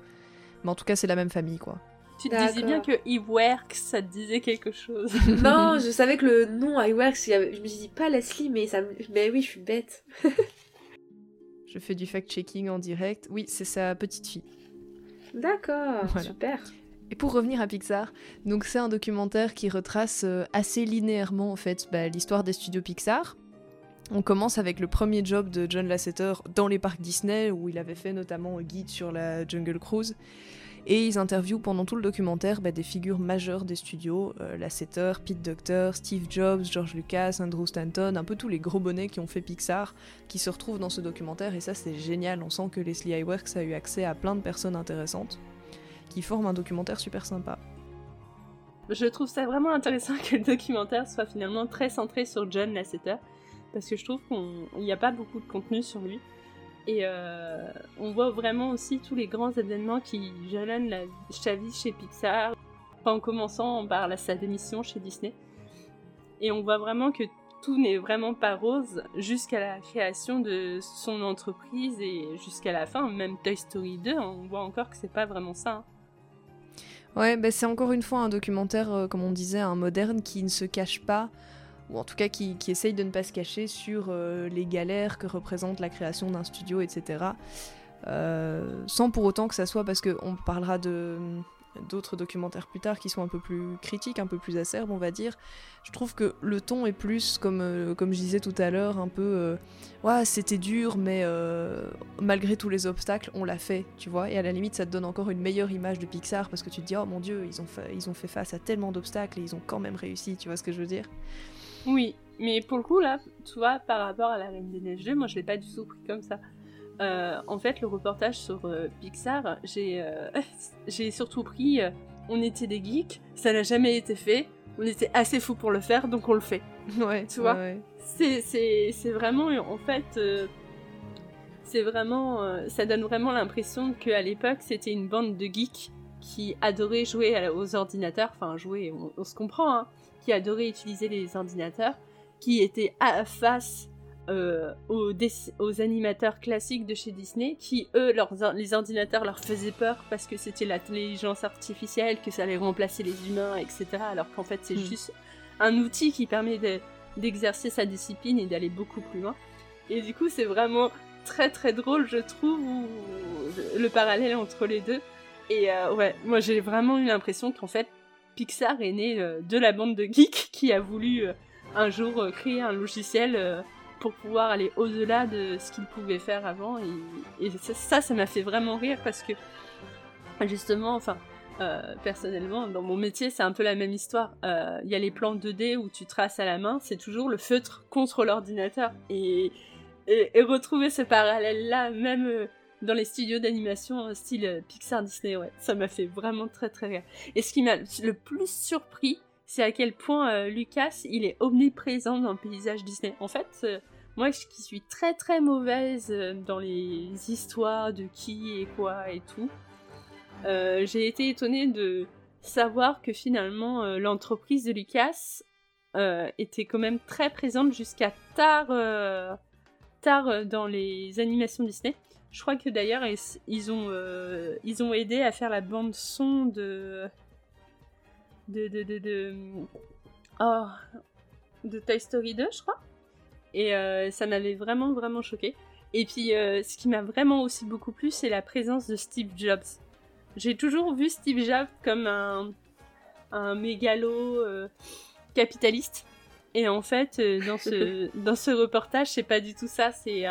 Mais en tout cas c'est la même famille quoi. Tu te disais bien que Eworks, ça te disait quelque chose. non je savais que le nom Iwerks je me suis dit pas Leslie mais ça me- mais oui je suis bête. Je fais du fact-checking en direct. Oui, c'est sa petite fille. D'accord Voilà. super. Et pour revenir à Pixar, donc c'est un documentaire qui retrace assez linéairement en fait bah, l'histoire des studios Pixar. On commence avec le premier job de John Lasseter dans les parcs Disney où il avait fait notamment un guide sur la Jungle Cruise. Et ils interviewent pendant tout le documentaire bah, des figures majeures des studios, euh, Lasseter, Pete Docter, Steve Jobs, George Lucas, Andrew Stanton, un peu tous les gros bonnets qui ont fait Pixar, qui se retrouvent dans ce documentaire et ça c'est génial, on sent que Leslie Iwerks a eu accès à plein de personnes intéressantes qui forment un documentaire super sympa. Je trouve ça vraiment intéressant que le documentaire soit finalement très centré sur John Lasseter, parce que je trouve qu'il n'y a pas beaucoup de contenu sur lui. Et euh, on voit vraiment aussi tous les grands événements qui jalonnent la, sa vie chez Pixar, en commençant par la, sa démission chez Disney. Et on voit vraiment que tout n'est vraiment pas rose jusqu'à la création de son entreprise et jusqu'à la fin, même Toy Story 2, on voit encore que c'est pas vraiment ça. hein. Ouais, bah c'est encore une fois un documentaire, euh, comme on disait, un moderne qui ne se cache pas, ou en tout cas qui, qui essaye de ne pas se cacher sur euh, les galères que représente la création d'un studio, etc. Euh, sans pour autant que ça soit, parce qu'on parlera de d'autres documentaires plus tard qui sont un peu plus critiques, un peu plus acerbes, on va dire. Je trouve que le ton est plus, comme, euh, comme je disais tout à l'heure, un peu... euh, ouais, c'était dur, mais euh, malgré tous les obstacles, on l'a fait, tu vois. Et à la limite, ça te donne encore une meilleure image de Pixar parce que tu te dis, oh mon dieu, ils ont ils ont fait face à tellement d'obstacles et ils ont quand même réussi, tu vois ce que je veux dire Oui, mais pour le coup, là, tu vois, par rapport à la Reine des Neiges 2, moi je l'ai pas du tout pris comme ça. Euh, en fait, le reportage sur euh, Pixar, j'ai euh, j'ai surtout pris on était des geeks, ça n'a jamais été fait, on était assez fous pour le faire, donc on le fait. Ouais, Tu vois? ouais, ouais. C'est- vraiment, en fait, c'est vraiment, euh, ça donne vraiment l'impression qu'à l'époque, c'était une bande de geeks qui adoraient jouer aux ordinateurs, enfin jouer, on, on se comprend, hein, qui adoraient utiliser les ordinateurs, qui étaient à face euh, aux, animateurs classiques de chez Disney, qui eux, leurs les ordinateurs leur faisaient peur parce que c'était l'intelligence artificielle, que ça allait remplacer les humains, etc. Alors qu'en fait, c'est Hmm. juste un outil qui permet de- d'exercer sa discipline et d'aller beaucoup plus loin. Et du coup, c'est vraiment très très drôle, je trouve, le parallèle entre les deux. Et euh, ouais, moi j'ai vraiment eu l'impression qu'en fait, Pixar est né euh, de la bande de geeks qui a voulu euh, un jour euh, créer un logiciel pour pouvoir aller au-delà de ce qu'ils pouvaient faire avant. Et, ça, ça m'a fait vraiment rire parce que justement, enfin, personnellement, dans mon métier, c'est un peu la même histoire. Il y a les plans 2D où tu traces à la main, c'est toujours le feutre contre l'ordinateur. Et, et, et, retrouver ce parallèle-là, même dans les studios d'animation euh, style euh, Pixar Disney, ouais, ça m'a fait vraiment très très rire. Et ce qui m'a le plus surpris, c'est à quel point euh, Lucas, il est omniprésent dans le paysage Disney. En fait, moi qui suis très très mauvaise dans les histoires de qui et quoi et tout, j'ai été étonnée de savoir que finalement l'entreprise de Lucas était quand même très présente jusqu'à tard, tard dans les animations Disney. Je crois que d'ailleurs ils, ils ont, euh, ils ont aidé à faire la bande son de de de de, de... Oh, de Toy Story 2, je crois. Et euh, ça m'avait vraiment vraiment choqué. Et puis euh, ce qui m'a vraiment aussi beaucoup plu, c'est la présence de Steve Jobs. J'ai toujours vu Steve Jobs comme un, un mégalo euh, capitaliste. Et en fait, dans ce, dans ce reportage, c'est pas du tout ça. C'est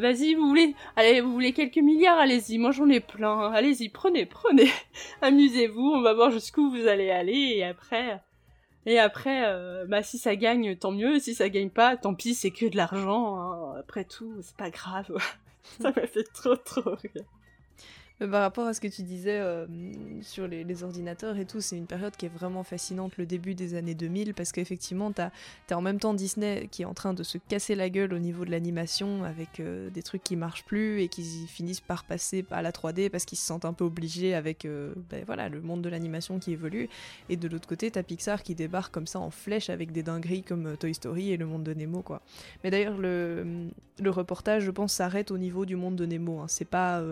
vas-y, vous voulez, allez, vous voulez quelques milliards, allez-y, moi j'en ai plein. Allez-y, prenez, prenez, amusez-vous. On va voir jusqu'où vous allez aller. Et après, et après, euh, bah si ça gagne, tant mieux. Si ça gagne pas, tant pis, c'est que de l'argent. hein. Après tout, c'est pas grave. ça m'a fait trop trop rire. Par rapport à ce que tu disais euh, sur les, ordinateurs et tout, c'est une période qui est vraiment fascinante, le début des années 2000, parce qu'effectivement, t'as as en même temps Disney qui est en train de se casser la gueule au niveau de l'animation, avec euh, des trucs qui marchent plus et qui finissent par passer à la 3D parce qu'ils se sentent un peu obligés avec euh, ben voilà, le monde de l'animation qui évolue. Et de l'autre côté, t'as Pixar qui débarque comme ça en flèche avec des dingueries comme Toy Story et le monde de Nemo, quoi. Mais d'ailleurs, le, le reportage, je pense, s'arrête au niveau du monde de Nemo. hein. C'est pas...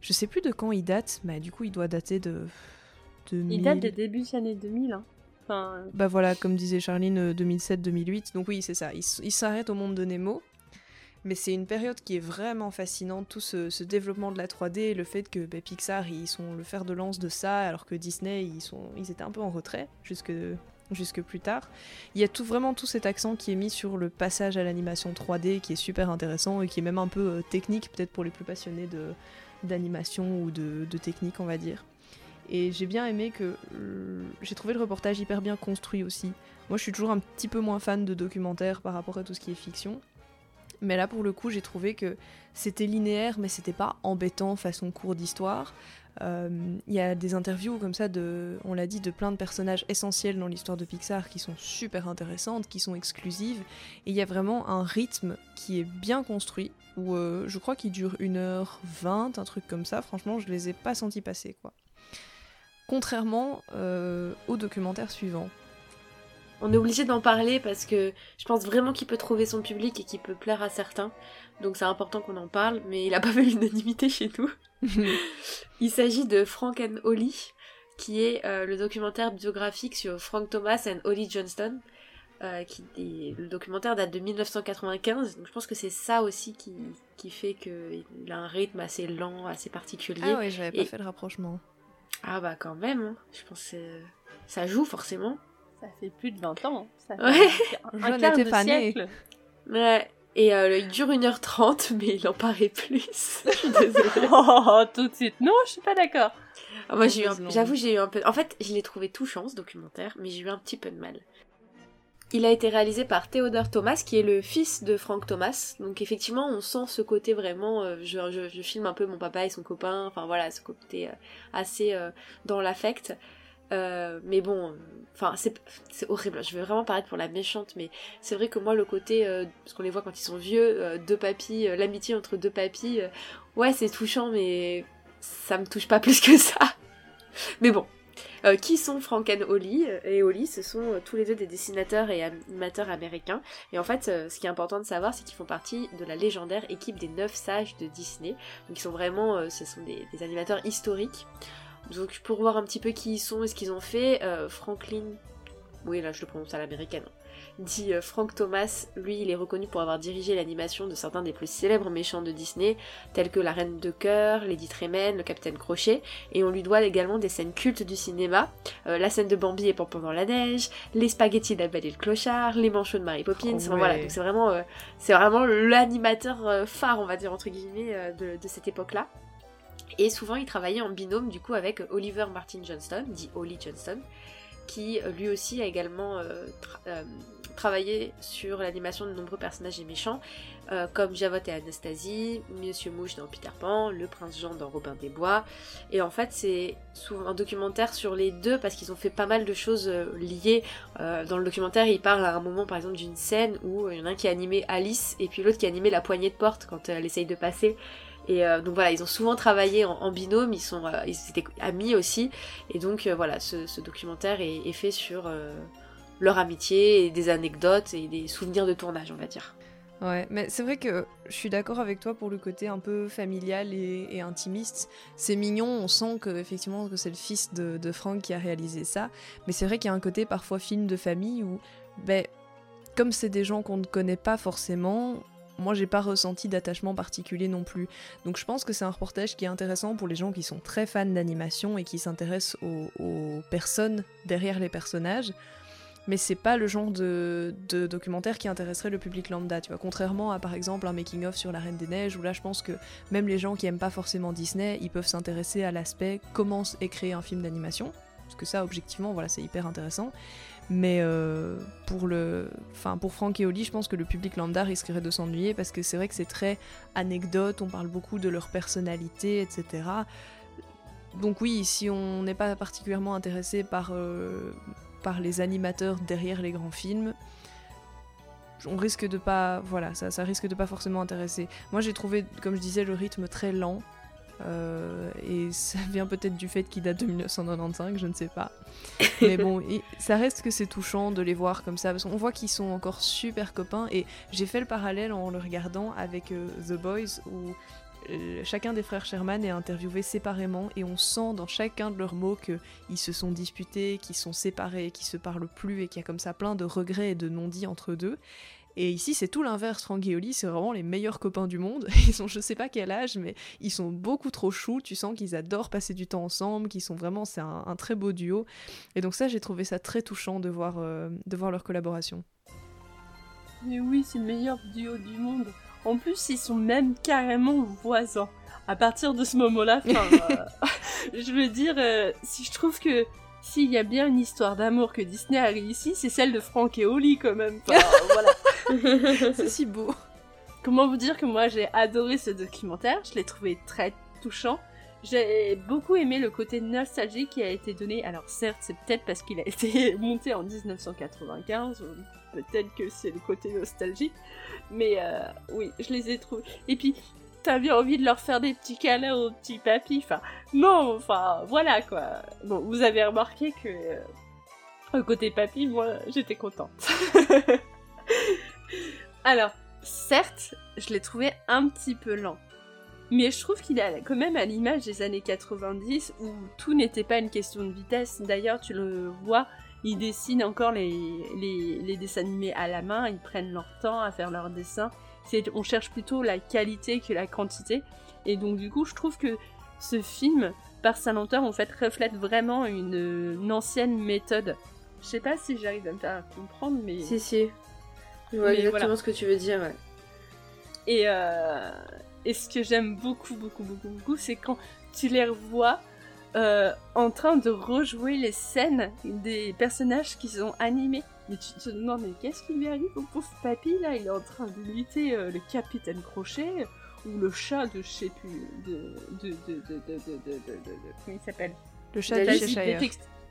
je sais plus de quand il date, mais du coup il doit dater de... 2000... Il date des débuts des années 2000. Hein. Enfin, Bah voilà, comme disait Charline, euh, 2007-2008. Donc oui, c'est ça. Il, il s'arrête au monde de Nemo. Mais c'est une période qui est vraiment fascinante, tout ce, ce développement de la 3D, le fait que bah, Pixar, ils sont le fer de lance de ça, alors que Disney, ils, sont, ils étaient un peu en retrait jusque, jusque plus tard. Il y a tout, vraiment tout cet accent qui est mis sur le passage à l'animation 3D, qui est super intéressant et qui est même un peu euh, technique, peut-être pour les plus passionnés de, d'animation ou de, technique, on va dire. Et j'ai bien aimé que. euh, j'ai trouvé le reportage hyper bien construit aussi. Moi, je suis toujours un petit peu moins fan de documentaires par rapport à tout ce qui est fiction. Mais là, pour le coup, j'ai trouvé que c'était linéaire, mais c'était pas embêtant façon cours d'histoire. Euh, Il y a des interviews comme ça, de, on l'a dit, de plein de personnages essentiels dans l'histoire de Pixar qui sont super intéressantes, qui sont exclusives. Et il y a vraiment un rythme qui est bien construit, où euh, je crois qu'il dure 1h20, un truc comme ça. Franchement, je les ai pas sentis passer, quoi. Contrairement euh, au documentaire suivant. On est obligé d'en parler parce que je pense vraiment qu'il peut trouver son public et qu'il peut plaire à certains. Donc c'est important qu'on en parle, mais il a pas fait l'unanimité chez nous. il s'agit de Frank and Holly, qui est euh, le documentaire biographique sur Frank Thomas and Holly Johnston. Euh, qui est- le documentaire date de 1995, donc je pense que c'est ça aussi qui, qui fait qu'il a un rythme assez lent, assez particulier. Ah ouais, j'avais pas fait le rapprochement. Ah bah quand même, hein. je pense que ça joue forcément. Ça fait plus de 20 ans. Ça fait Ouais. un, un quart de siècle. Ouais. Et euh, il dure 1h30, mais il en paraît plus. je suis désolée. Oh, tout de suite. Non, je suis pas d'accord. Ah, moi, j'ai eu j'avoue, j'ai eu un peu. En fait, je l'ai trouvé touchant ce documentaire, mais j'ai eu un petit peu de mal. Il a été réalisé par Theodore Thomas, qui est le fils de Frank Thomas. Donc effectivement, on sent ce côté vraiment. euh, je, je- je filme un peu mon papa et son copain. Enfin voilà, ce côté euh, assez euh, dans l'affect. Euh, mais bon, enfin c'est horrible. Je vais vraiment paraître pour la méchante, mais c'est vrai que moi le côté, euh, parce qu'on les voit quand ils sont vieux, euh, deux papis, euh, l'amitié entre deux papis, ouais c'est touchant, mais ça me touche pas plus que ça. Mais bon, qui sont Frank and Holly? Et Holly, ce sont tous les deux des dessinateurs et animateurs américains. Et en fait, ce qui est important de savoir, c'est qu'ils font partie de la légendaire équipe des neuf sages de Disney. Donc ils sont vraiment, ce sont des animateurs historiques. Donc pour voir un petit peu qui ils sont et ce qu'ils ont fait, euh, Franklin, oui là je le prononce à l'américaine, dit euh, Frank Thomas. Lui, il est reconnu pour avoir dirigé l'animation de certains des plus célèbres méchants de Disney, tels que la Reine de Cœur, Lady Tremaine, le Capitaine Crochet, et on lui doit également des scènes cultes du cinéma, euh, la scène de Bambi et Pan dans la neige, les spaghettis de la Belle et le Clochard, les manchots de Mary Poppins. Enfin, Oh voilà, ouais. donc c'est vraiment, c'est vraiment l'animateur phare, on va dire entre guillemets, de, de cette époque-là. Et souvent, il travaillait en binôme du coup avec Oliver Martin Johnston, dit Ollie Johnston, qui euh, lui aussi a également euh, tra- euh, travaillé sur l'animation de nombreux personnages et méchants, euh, comme Javot et Anastasie, Monsieur Mouche dans Peter Pan, le Prince Jean dans Robin des Bois. Et en fait, c'est souvent un documentaire sur les deux parce qu'ils ont fait pas mal de choses euh, liées. Euh, dans le documentaire, ils parlent à un moment, par exemple, d'une scène où il y en a un qui a animé Alice et puis l'autre qui a animé la poignée de porte quand euh, elle essaye de passer. Et euh, donc voilà, ils ont souvent travaillé en, binôme, ils sont, euh, étaient amis aussi, et donc euh, voilà, ce, documentaire est, fait sur leur amitié et des anecdotes et des souvenirs de tournage, on va dire. Ouais, mais c'est vrai que je suis d'accord avec toi pour le côté un peu familial et, intimiste. C'est mignon, on sent que effectivement que c'est le fils de, de Frank qui a réalisé ça, mais c'est vrai qu'il y a un côté parfois film de famille où, ben, comme c'est des gens qu'on ne connaît pas forcément, moi j'ai pas ressenti d'attachement particulier non plus. Donc je pense que c'est un reportage qui est intéressant pour les gens qui sont très fans d'animation et qui s'intéressent aux, personnes derrière les personnages mais c'est pas le genre de, de documentaire qui intéresserait le public lambda, tu vois. Contrairement à par exemple un making-of sur La Reine des Neiges, où là je pense que même les gens qui aiment pas forcément Disney, ils peuvent s'intéresser à l'aspect comment est créé un film d'animation, parce que ça objectivement, voilà, c'est hyper intéressant. Mais euh, pour le, Frank et Oli, je pense que le public lambda risquerait de s'ennuyer parce que c'est vrai que c'est très anecdote, on parle beaucoup de leur personnalité, etc. Donc oui, si on n'est pas particulièrement intéressé par euh, par les animateurs derrière les grands films, on risque de pas, voilà, ça, ça risque de pas forcément intéresser. Moi, j'ai trouvé, comme je disais, le rythme très lent. Euh, et ça vient peut-être du fait qu'il date de 1995, je ne sais pas. Mais bon, et ça reste que c'est touchant de les voir comme ça, parce qu'on voit qu'ils sont encore super copains. Et j'ai fait le parallèle en le regardant avec euh, The Boys, où euh, chacun des frères Sherman est interviewé séparément, et on sent dans chacun de leurs mots qu'ils se sont disputés, qu'ils sont séparés, qu'ils se parlent plus, et qu'il y a comme ça plein de regrets et de non-dits entre eux deux. Et ici, c'est tout l'inverse. Frank et Oli, c'est vraiment les meilleurs copains du monde. Ils sont, je sais pas quel âge, mais ils sont beaucoup trop choux. Tu sens qu'ils adorent passer du temps ensemble, qu'ils sont vraiment, c'est un, un très beau duo. Et donc ça, j'ai trouvé ça très touchant de voir, euh, de voir leur collaboration. Mais oui, c'est le meilleur duo du monde. En plus, ils sont même carrément voisins. À partir de ce moment-là, euh, je veux dire, euh, si je trouve que s'il y a bien une histoire d'amour que Disney a réussi, c'est celle de Frank et Holly quand même. Enfin, voilà. c'est si beau. Comment vous dire que moi j'ai adoré ce documentaire, je l'ai trouvé très touchant. J'ai beaucoup aimé le côté nostalgique qui a été donné. Alors certes, c'est peut-être parce qu'il a été monté en 1995, ou peut-être que c'est le côté nostalgique, mais euh, oui, je les ai trouvés. Et puis, t'avais envie de leur faire des petits câlins au petit papy. Enfin, non, enfin, voilà quoi. Bon, vous avez remarqué que euh, côté papy, moi, j'étais contente. Alors, certes, je l'ai trouvé un petit peu lent. Mais je trouve qu'il est quand même à l'image des années 90 où tout n'était pas une question de vitesse. D'ailleurs, tu le vois, ils dessinent encore les, les, dessins animés à la main, ils prennent leur temps à faire leurs dessins. On cherche plutôt la qualité que la quantité. Et donc, du coup, je trouve que ce film, par sa lenteur, en fait, reflète vraiment une, une ancienne méthode. Je sais pas si j'arrive à me faire comprendre, mais. Si, si. Je vois Mais exactement voilà. ce que tu veux dire, ouais. Et, euh, et ce que j'aime beaucoup, beaucoup, beaucoup, beaucoup, c'est quand tu les revois euh, en train de rejouer les scènes des personnages qui sont animés. Mais tu te demandes, mais qu'est-ce qui lui arrive au pauvre papy là Il est en train de lutter euh, le capitaine Crochet ou le chat de je sais plus de de de de de de de, de- comment il s'appelle Le chat de Basile Cheshire.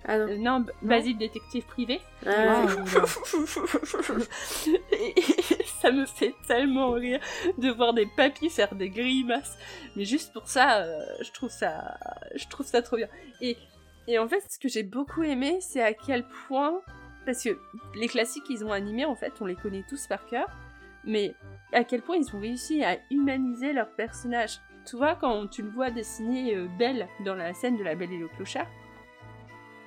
Ah non. euh, non, Basile détective privé. Ah. Et ça me fait tellement rire de voir des papis faire des grimaces. Mais juste pour ça, euh, je trouve ça, je trouve ça trop bien. Et, et en fait, ce que j'ai beaucoup aimé, c'est à quel point, parce que les classiques qu'ils ont animés, en fait, on les connaît tous par cœur, mais à quel point ils ont réussi à humaniser leurs personnages. Tu vois, quand tu le vois dessiner euh, Belle dans la scène de La Belle et le Clochard,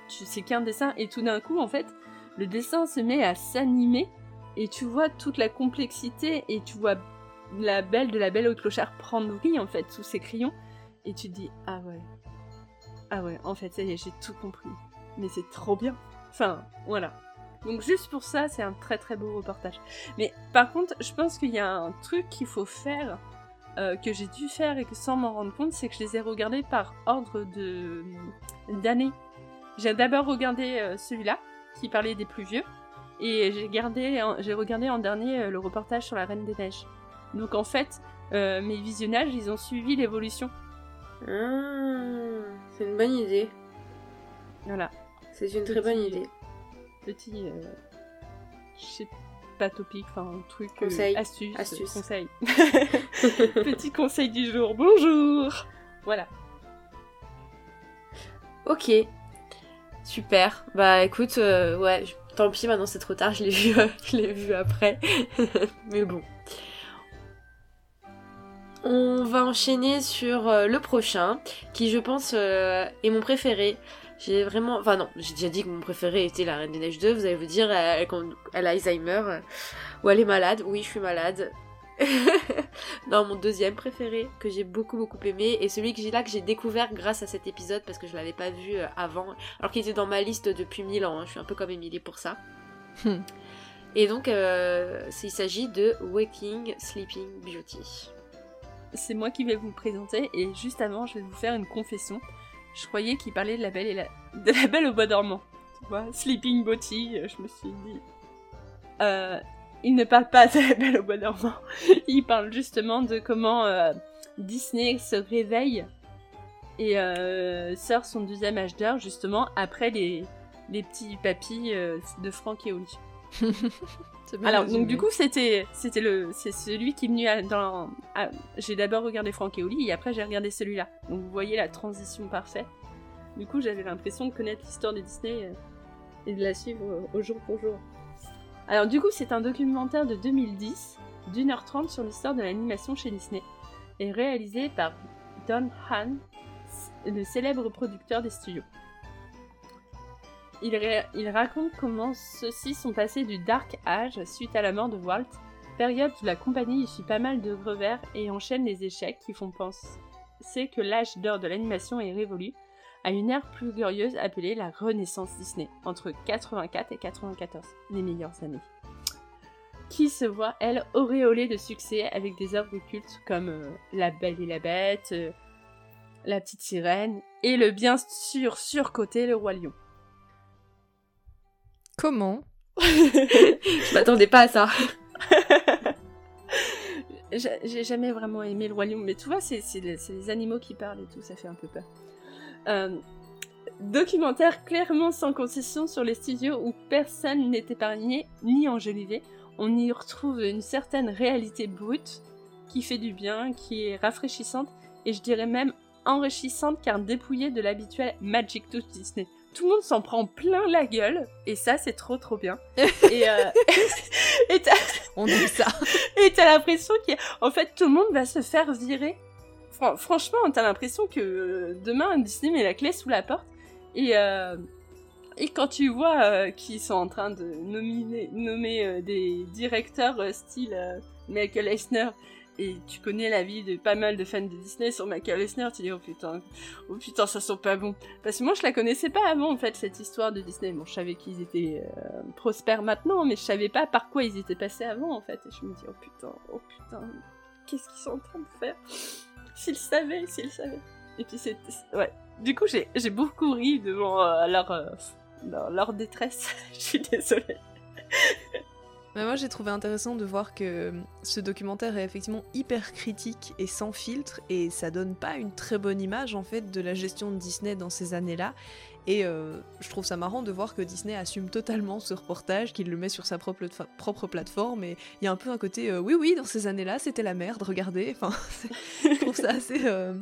sais qu'un dessin, et tout d'un coup, en fait, le dessin se met à s'animer et tu vois toute la complexité et tu vois la belle de la belle au clochard prendre vie en fait sous ses crayons et tu te dis ah ouais. Ah ouais en fait ça y est j'ai tout compris. Mais c'est trop bien enfin voilà. Donc juste pour ça c'est un très très beau reportage. Mais par contre je pense qu'il y a un truc qu'il faut faire euh, que j'ai dû faire et que sans m'en rendre compte c'est que je les ai regardés par ordre de d'année j'ai d'abord regardé euh, celui-là qui parlait des plus vieux et j'ai j'ai regardé en dernier euh, le reportage sur la Reine des Neiges donc en fait, euh, mes visionnages, ils ont suivi l'évolution. Ah, c'est une bonne idée. Voilà. C'est une très bonne idée. Petit, euh, je sais pas topique, enfin un truc, euh, Conseil. astuce, Astuce. conseil. Petit conseil du jour. Bonjour. Voilà. Ok. Super. Bah écoute, euh, ouais, tant pis, maintenant c'est trop tard, je l'ai vu, euh, je l'ai vu après. Mais bon. On va enchaîner sur euh, le prochain, qui je pense est mon préféré. J'ai vraiment... Enfin non, j'ai déjà dit que mon préféré était La Reine des Neiges 2, vous allez vous dire, elle, a Alzheimer, ou elle est malade. Oui, je suis malade. non, mon deuxième préféré, que j'ai beaucoup beaucoup aimé, et celui que j'ai là, que j'ai découvert grâce à cet épisode, parce que je l'avais pas vu euh, avant, alors qu'il était dans ma liste depuis mille ans, hein. je suis un peu comme Émilie pour ça. Hmm. Et donc, euh, il s'agit de Waking Sleeping Beauty. C'est moi qui vais vous le présenter et juste avant, je vais vous faire une confession. Je croyais qu'il parlait de la belle et la... de la belle au bois dormant. Tu vois, Sleeping Beauty, euh, je me suis dit. Euh, il ne parle pas de la belle au bois dormant. il parle justement de comment euh, Disney se réveille et euh, sort son deuxième âge d'or justement après les, les petits papis euh, de Franck et Oli. Alors résumé. donc du coup c'était c'était le c'est celui qui est venu à- dans à- j'ai d'abord regardé Franck et Oli et après j'ai regardé celui-là. Donc vous voyez la transition parfaite. Du coup j'avais l'impression de connaître l'histoire de Disney et de la suivre au jour pour jour. Alors du coup c'est un documentaire de 2010 d'une heure trente sur l'histoire de l'animation chez Disney et réalisé par Don Han, le célèbre producteur des studios. Il raconte comment ceux-ci sont passés du Dark Age suite à la mort de Walt, période où la compagnie y suit pas mal de revers et enchaîne les échecs qui font penser que l'âge d'or de l'animation est révolu, à une ère plus glorieuse appelée la Renaissance Disney, entre 84 et 94, les meilleures années. Qui se voit, elle, auréolée de succès avec des œuvres cultes comme euh, La Belle et la Bête, euh, La Petite Sirène, et le bien sûr surcoté Le Roi Lion. Comment? Je m'attendais pas à ça. J'ai jamais vraiment aimé le roi lion, mais tu vois, c'est c'est les, c'est les animaux qui parlent et tout, ça fait un peu peur. Euh, documentaire clairement sans concession sur les studios où personne n'est épargné ni enjolivé. On y retrouve une certaine réalité brute qui fait du bien, qui est rafraîchissante et je dirais même enrichissante car dépouillée de l'habituel Magic Touch Disney. Tout le monde s'en prend plein la gueule et ça c'est trop trop bien. et euh, et On dit ça. et t'as l'impression qu'en fait tout le monde va se faire virer. Fran- franchement, t'as l'impression que euh, demain Disney met la clé sous la porte et euh, quand tu vois euh, qu'ils sont en train de nommer des directeurs style Michael Eisner et tu connais la vie de pas mal de fans de Disney sur Michael Eisner, tu dis oh putain, oh putain ça sent pas bon. Parce que moi je la connaissais pas avant en fait cette histoire de Disney. Bon je savais qu'ils étaient prospères maintenant, mais je savais pas par quoi ils étaient passés avant en fait. Et je me dis oh putain, oh putain, qu'est-ce qu'ils sont en train de faire? S'ils savaient, s'ils savaient. Et puis c'est ouais. Du coup j'ai beaucoup ri devant euh, leur, euh, leur leur détresse. je suis désolée. Mais moi j'ai trouvé intéressant de voir que ce documentaire est effectivement hyper critique et sans filtre et ça donne pas une très bonne image en fait de la gestion de Disney dans ces années-là. Et euh, je trouve ça marrant de voir que Disney assume totalement ce reportage, qu'il le met sur sa propre, plateforme et il y a un peu un côté euh, oui oui dans ces années-là c'était la merde, regardez. Enfin, je trouve ça assez, euh,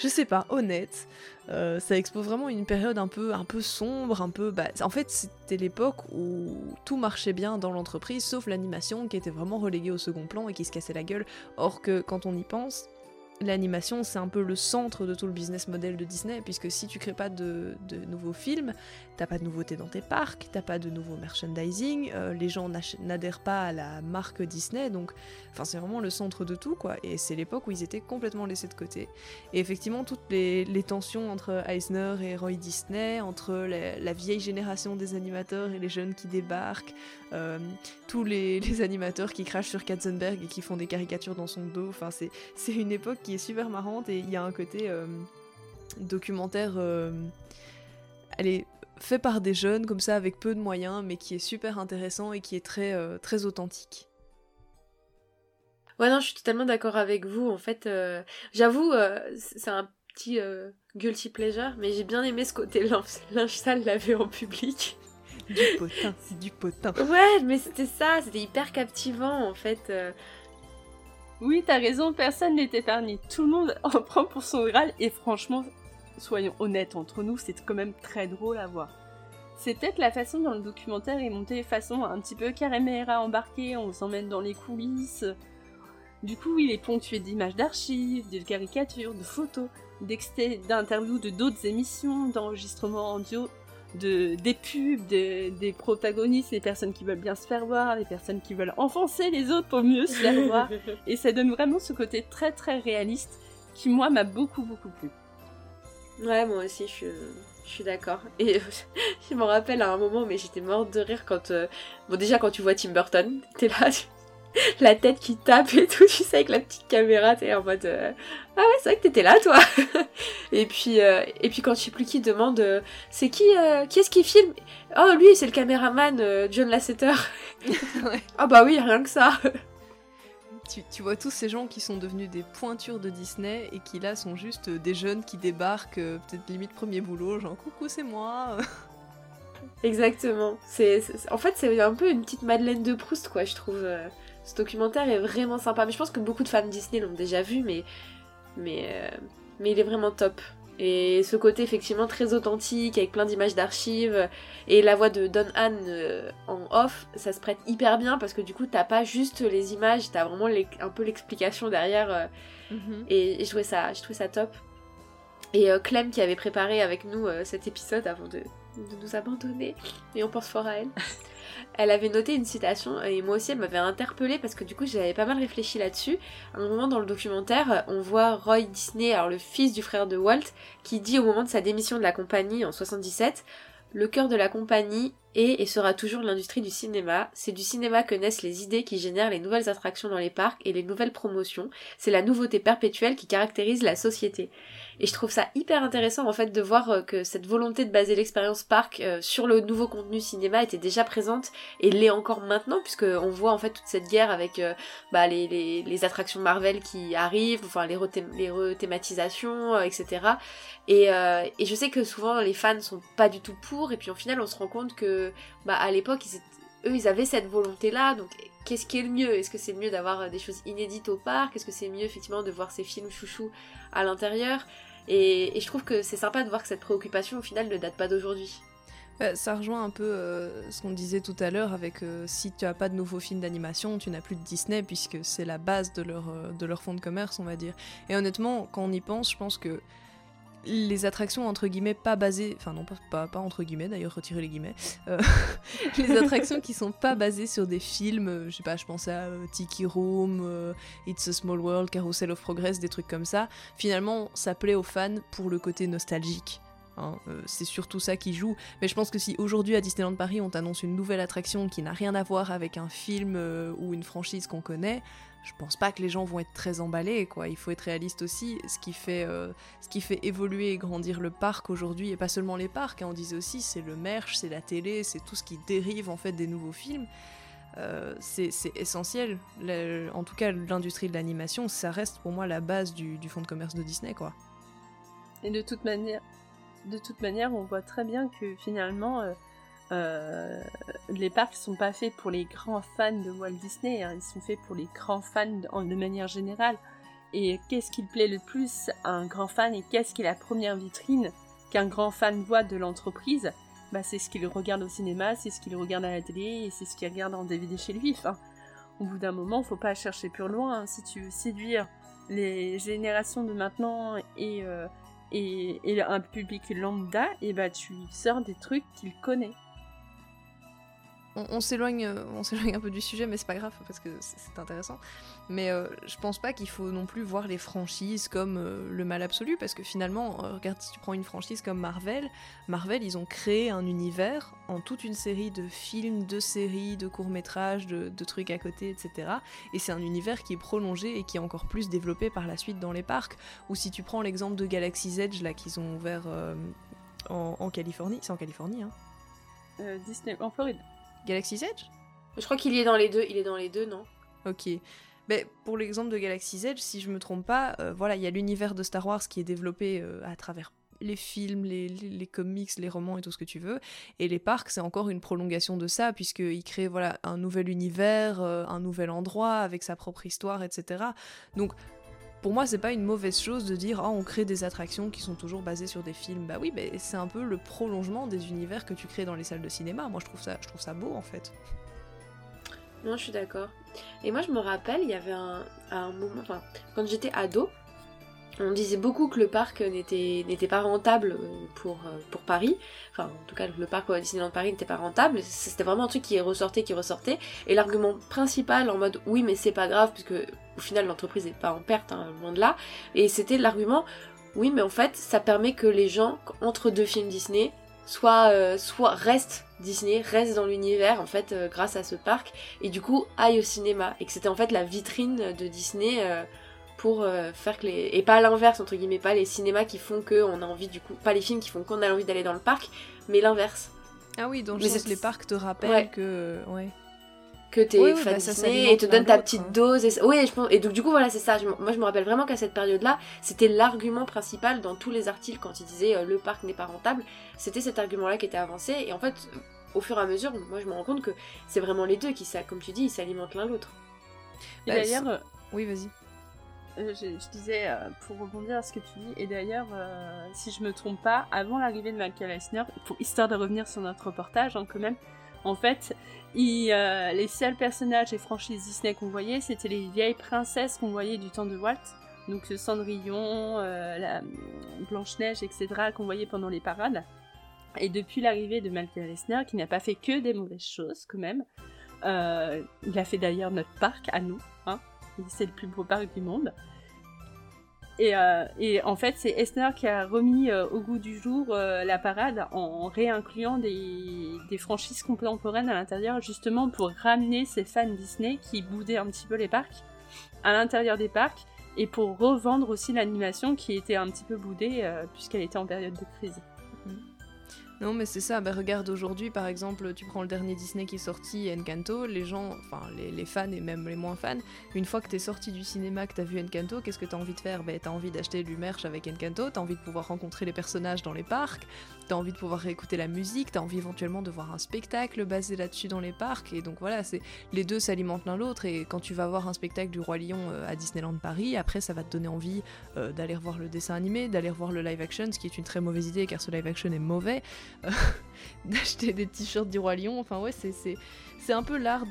je sais pas, honnête. Euh, ça expose vraiment une période un peu, un peu sombre, un peu. En fait, c'était l'époque où tout marchait bien dans l'entreprise, sauf l'animation qui était vraiment reléguée au second plan et qui se cassait la gueule. Or que quand on y pense, l'animation, c'est un peu le centre de tout le business model de Disney, puisque si tu crées pas de, nouveaux films, t'as pas de nouveautés dans tes parcs, t'as pas de nouveau merchandising, euh, les gens n'adhèrent pas à la marque Disney, donc c'est vraiment le centre de tout quoi. Et c'est l'époque où ils étaient complètement laissés de côté. Et effectivement toutes les, tensions entre Eisner et Roy Disney, entre la vieille génération des animateurs et les jeunes qui débarquent, euh, tous les, animateurs qui crachent sur Katzenberg et qui font des caricatures dans son dos, enfin c'est une époque qui est super marrante et il y a un côté euh, documentaire. euh, fait par des jeunes comme ça avec peu de moyens, mais qui est super intéressant et qui est très très authentique. Ouais, non, je suis totalement d'accord avec vous. En fait, j'avoue, c'est un petit guilty pleasure, mais j'ai bien aimé ce côté linge, linge sale en public. Du potin, c'est du potin. Ouais, mais c'était ça, c'était hyper captivant en fait. euh. Oui, t'as raison, personne n'est épargné. Tout le monde en prend pour son Graal et franchement, soyons honnêtes entre nous, c'est quand même très drôle à voir. C'est peut-être la façon dont le documentaire est monté, façon un petit peu caméra embarquée, on s'emmène dans les coulisses. Du coup, il est ponctué d'images d'archives, de caricatures, de photos, d'interviews de d'autres émissions, d'enregistrements audio, de, des pubs, de- des protagonistes, les personnes qui veulent bien se faire voir, les personnes qui veulent enfoncer les autres pour mieux se faire voir. Et ça donne vraiment ce côté très très réaliste qui, moi, m'a beaucoup beaucoup plu. Ouais, moi aussi, je suis, je suis d'accord. Et euh, je me rappelle à un moment, mais j'étais morte de rire quand. euh, Bon, déjà, quand tu vois Tim Burton, t'es là, la tête qui tape et tout, tu sais, avec la petite caméra, t'es en mode. euh, Ah ouais, c'est vrai que t'étais là, toi Et puis, euh, et puis quand je sais plus qui demande euh, C'est qui, qui est-ce qui filme? Oh, lui, c'est le caméraman John Lasseter. Ouais. Ah bah oui, rien que ça Tu, tu vois tous ces gens qui sont devenus des pointures de Disney et qui là sont juste des jeunes qui débarquent, peut-être limite premier boulot, genre coucou c'est moi. Exactement. C'est, c'est- en fait, c'est un peu une petite Madeleine de Proust, quoi, je trouve. Ce documentaire est vraiment sympa. Mais je pense que beaucoup de fans Disney l'ont déjà vu, mais, mais, euh, mais il est vraiment top. Et ce côté effectivement très authentique, avec plein d'images d'archives, et la voix de Don Han euh, en off, ça se prête hyper bien parce que du coup, t'as pas juste les images, t'as vraiment un peu l'explication derrière. euh, et, et je, trouvais ça, je trouvais ça top. Et euh, Clem qui avait préparé avec nous cet épisode avant de, de nous abandonner, et on pense fort à elle. Elle avait noté une citation et moi aussi elle m'avait interpellée parce que du coup j'avais pas mal réfléchi là-dessus. À un moment dans le documentaire, on voit Roy Disney, alors le fils du frère de Walt, qui dit au moment de sa démission de la compagnie en 77 le cœur de la compagnie et sera toujours l'industrie du cinéma. C'est du cinéma que naissent les idées qui génèrent les nouvelles attractions dans les parcs et les nouvelles promotions. C'est la nouveauté perpétuelle qui caractérise la société. Et je trouve ça hyper intéressant en fait de voir euh, que cette volonté de baser l'expérience parc euh, sur le nouveau contenu cinéma était déjà présente et l'est encore maintenant puisque on voit en fait toute cette guerre avec euh, bah, les, attractions Marvel qui arrivent, enfin les, rethé- les rethématisations, etc. Et, et je sais que souvent les fans sont pas du tout pour et puis au final on se rend compte que bah, à l'époque eux ils avaient cette volonté là donc qu'est-ce qui est le mieux? Est-ce que c'est mieux d'avoir euh, des choses inédites au parc? Est-ce que c'est mieux effectivement de voir ces films chouchous à l'intérieur? Et, je trouve que c'est sympa de voir que cette préoccupation au final ne date pas d'aujourd'hui. Bah, ça rejoint un peu euh, ce qu'on disait tout à l'heure avec euh, si tu as pas de nouveaux films d'animation, tu n'as plus de Disney puisque c'est la base de leur, de leur fonds de commerce, on va dire. Et honnêtement, quand on y pense, je pense que les attractions entre guillemets pas basées, enfin non pas, pas, entre guillemets d'ailleurs, retirez les guillemets, euh, les attractions qui sont pas basées sur des films, euh, je sais pas, je pense à euh, Tiki Room, It's a Small World, Carousel of Progress, des trucs comme ça, finalement ça plaît aux fans pour le côté nostalgique. hein, c'est surtout ça qui joue. Mais je pense que si aujourd'hui à Disneyland Paris on t'annonce une nouvelle attraction qui n'a rien à voir avec un film ou une franchise qu'on connaît, je pense pas que les gens vont être très emballés. Quoi. Il faut être réaliste aussi. Ce qui fait, euh, ce qui fait évoluer et grandir le parc aujourd'hui, et pas seulement les parcs, hein, on disait aussi, c'est le merch, c'est la télé, c'est tout ce qui dérive en fait des nouveaux films. Euh, c'est essentiel. En tout cas, l'industrie de l'animation, ça reste pour moi la base du, du fonds de commerce de Disney. quoi. Et de toute manière, de toute manière, on voit très bien que finalement, euh, euh, les parcs sont pas faits pour les grands fans de Walt Disney, hein, ils sont faits pour les grands fans de, manière générale. Et qu'est-ce qui plaît le plus à un grand fan et qu'est-ce qui est la première vitrine qu'un grand fan voit de l'entreprise? Bah, C'est ce qu'il regarde au cinéma, c'est ce qu'il regarde à la télé et c'est ce qu'il regarde en DVD chez lui. Enfin, au bout d'un moment, faut pas chercher plus loin. hein. Si tu veux séduire les générations de maintenant et, euh, un public lambda, et bah tu sors des trucs qu'il connaît. On, euh, on s'éloigne un peu du sujet, mais c'est pas grave parce que c'est intéressant. Mais euh, je pense pas qu'il faut non plus voir les franchises comme euh, le mal absolu, parce que finalement, regarde si tu prends une franchise comme Marvel, Marvel ils ont créé un univers en toute une série de films, de séries, de courts métrages, de, trucs à côté, etc. Et c'est un univers qui est prolongé et qui est encore plus développé par la suite dans les parcs. Ou si tu prends l'exemple de Galaxy's Edge là qu'ils ont ouvert en, en Californie, c'est en Californie, hein. Disney en Floride. Galaxy's Edge Je crois qu'il y est dans les deux. Il est dans les deux, non? Ok. Mais pour l'exemple de Galaxy's Edge, si je me trompe pas, euh, voilà, il y a l'univers de Star Wars qui est développé euh, à travers les films, les, les- les comics, les romans et tout ce que tu veux. Et les parcs, c'est encore une prolongation de ça, puisqu'ils créent voilà, un nouvel univers, euh, un nouvel endroit, avec sa propre histoire, etc. Donc, pour moi, c'est pas une mauvaise chose de dire, ah, on crée des attractions qui sont toujours basées sur des films. Bah oui, mais c'est un peu le prolongement des univers que tu crées dans les salles de cinéma. Moi, je trouve ça, je trouve ça beau, en fait. Non, je suis d'accord. Et moi, je me rappelle, il y avait un, un moment, enfin, quand j'étais ado, on disait beaucoup que le parc n'était pas rentable euh, pour, euh, pour Paris. Enfin, en tout cas, le parc Disneyland Paris n'était pas rentable. C'était vraiment un truc qui ressortait, qui ressortait. Et l'argument principal en mode oui, mais c'est pas grave, puisque au final, l'entreprise n'est pas en perte, hein, loin de là. Et c'était l'argument oui, mais en fait, ça permet que les gens, entre deux films Disney, soit, euh, soit restent Disney, restent dans l'univers, en fait, grâce à ce parc, et du coup, aillent au cinéma. Et que c'était en fait la vitrine de Disney pour euh, faire que les. Et pas l'inverse, entre guillemets, pas les cinémas qui font qu'on a envie, du coup, pas les films qui font qu'on a envie d'aller dans le parc, mais l'inverse. Ah oui, le Mais sens c'est- les parcs te rappellent Ouais. que... Ouais. que t'es fan bah, ça Disney s'alimente et te donne ta petite hein. dose. Et... Oui, je pense... et donc du coup voilà c'est ça. Je Moi je me rappelle vraiment qu'à cette période-là, c'était l'argument principal dans tous les articles quand ils disaient euh, le parc n'est pas rentable. C'était cet argument-là qui était avancé et en fait au fur et à mesure, moi je me rends compte que c'est vraiment les deux qui, ça, comme tu dis, ils s'alimentent l'un l'autre. Et Bah, d'ailleurs, euh, Oui, vas-y. Euh, je, disais, euh, pour rebondir à ce que tu dis, et d'ailleurs, euh, si je me trompe pas, avant l'arrivée de Michael Eisner, pour histoire de revenir sur notre reportage, hein, quand même, en fait, les seuls personnages et franchises Disney qu'on voyait, c'était les vieilles princesses qu'on voyait du temps de Walt. Donc euh, Cendrillon, la Blanche-Neige, etc., qu'on voyait pendant les parades. Et depuis l'arrivée de Michael Eisner, qui n'a pas fait que des mauvaises choses, quand même, il a fait d'ailleurs notre parc à nous, hein, c'est le plus beau parc du monde. Et, euh, en fait, c'est Eisner qui a remis euh, au goût du jour euh, la parade en réincluant des, des franchises contemporaines à l'intérieur, justement pour ramener ces fans Disney qui boudaient un petit peu les parcs à l'intérieur des parcs et pour revendre aussi l'animation qui était un petit peu boudée puisqu'elle était en période de crise. Non, mais c'est ça. Bah, regarde aujourd'hui, par exemple, tu prends le dernier Disney qui est sorti, Encanto. Les gens, enfin les, fans et même les moins fans, une fois que t'es sorti du cinéma, que t'as vu Encanto, qu'est-ce que t'as envie de faire? Bah, t'as envie d'acheter du merch avec Encanto. T'as envie de pouvoir rencontrer les personnages dans les parcs. T'as envie de pouvoir réécouter la musique. T'as envie éventuellement de voir un spectacle basé là-dessus dans les parcs. Et donc voilà, c'est les deux s'alimentent l'un l'autre. Et quand tu vas voir un spectacle du roi Lion euh, à Disneyland Paris, après ça va te donner envie euh, d'aller revoir le dessin animé, d'aller revoir le live action, ce qui est une très mauvaise idée car ce live action est mauvais. Euh, d'acheter des t-shirts du roi lion. Enfin ouais, c'est un peu l'art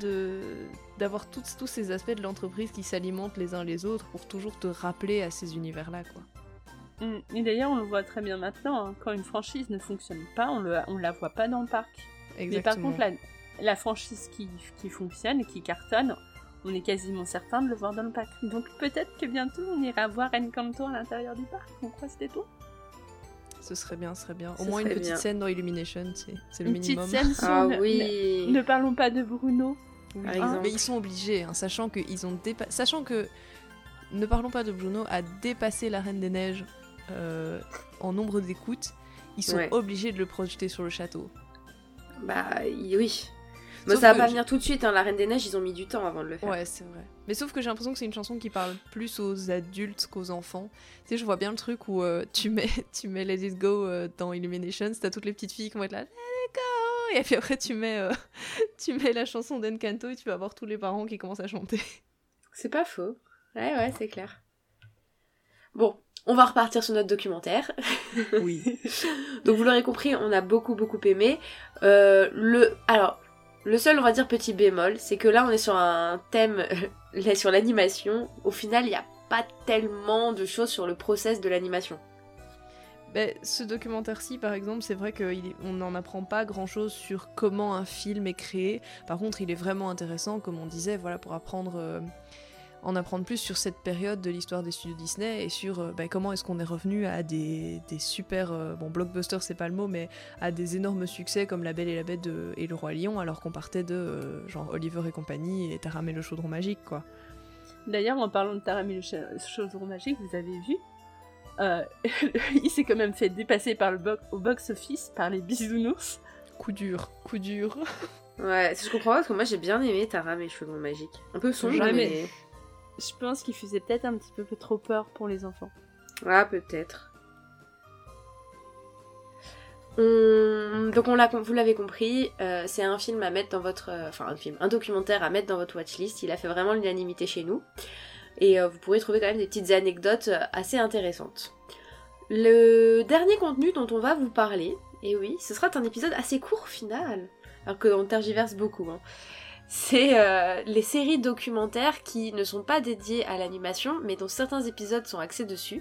d'avoir tous ces aspects de l'entreprise qui s'alimentent les uns les autres pour toujours te rappeler à ces univers là quoi. Mm. Et d'ailleurs, on le voit très bien maintenant, hein, quand une franchise ne fonctionne pas, on, le, on la voit pas dans le parc. Mais par contre, la, la franchise qui, qui fonctionne, qui cartonne, on est quasiment certain de le voir dans le parc. Donc peut-être que bientôt on ira voir Encanto à l'intérieur du parc, on croise les doigts. Ce serait bien, ce serait bien. Au Ce moins une petite bien. scène dans Illumination, c'est c'est le Une petite minimum. scène sur Ah ne- oui. ne, ne parlons pas de Bruno. Oui, Par hein, exemple. mais ils sont obligés, hein, sachant que ils ont dépa- sachant que ne parlons pas de Bruno a dépassé la Reine des Neiges euh, en nombre d'écoutes. Ils sont Ouais. obligés de le projeter sur le château. Bah oui. Mais ça va pas je- venir tout de suite, hein. la Reine des Neiges, ils ont mis du temps avant de le faire. Ouais, c'est vrai. Mais sauf que j'ai l'impression que c'est une chanson qui parle plus aux adultes qu'aux enfants. Tu sais, je vois bien le truc où euh, tu, mets, tu mets Let It Go euh, dans Illuminations, t'as toutes les petites filles qui vont être là, Let It Go Et puis après, tu mets, euh, tu mets la chanson d'Encanto et tu vas voir tous les parents qui commencent à chanter. C'est pas faux. Ouais, ouais, c'est clair. Bon, on va repartir sur notre documentaire. Oui. Donc vous l'aurez compris, on a beaucoup beaucoup aimé. Euh, le, alors, le seul, on va dire petit bémol, c'est que là on est sur un thème, sur l'animation. Au final, il y a pas tellement de choses sur le process de l'animation. Ben, ce documentaire-ci, par exemple, c'est vrai qu'on n'en apprend pas grand-chose sur comment un film est créé. Par contre, il est vraiment intéressant, comme on disait, voilà, pour apprendre, euh, en apprendre plus sur cette période de l'histoire des studios Disney et sur euh, ben, comment est-ce qu'on est revenu à des, des super, euh, bon, blockbusters, c'est pas le mot, mais à des énormes succès comme La Belle et la Bête de- et Le Roi Lion, alors qu'on partait de euh, genre Oliver et compagnie et Taram et le Chaudron Magique, quoi. D'ailleurs, en parlant de Taram et le cha- chaudron magique, vous avez vu euh, Il s'est quand même fait dépasser par le bo- au box-office par les bisounours. Coup dur, coup dur. Ouais, je comprends pas parce que moi j'ai bien aimé Taram et Chaudron Magique. Un peu sombre, Jamais. mais. Je pense qu'il faisait peut-être un petit peu trop peur pour les enfants. Ah, peut-être. On- Donc on vous l'avez compris, euh, c'est un film à mettre dans votre, euh, enfin un film, un documentaire à mettre dans votre watchlist. Il a fait vraiment l'unanimité chez nous, et euh, vous pourrez trouver quand même des petites anecdotes assez intéressantes. Le dernier contenu dont on va vous parler, et oui, ce sera un épisode assez court final, alors qu'on tergiverse beaucoup. hein. C'est euh, les séries documentaires qui ne sont pas dédiées à l'animation, mais dont certains épisodes sont axés dessus.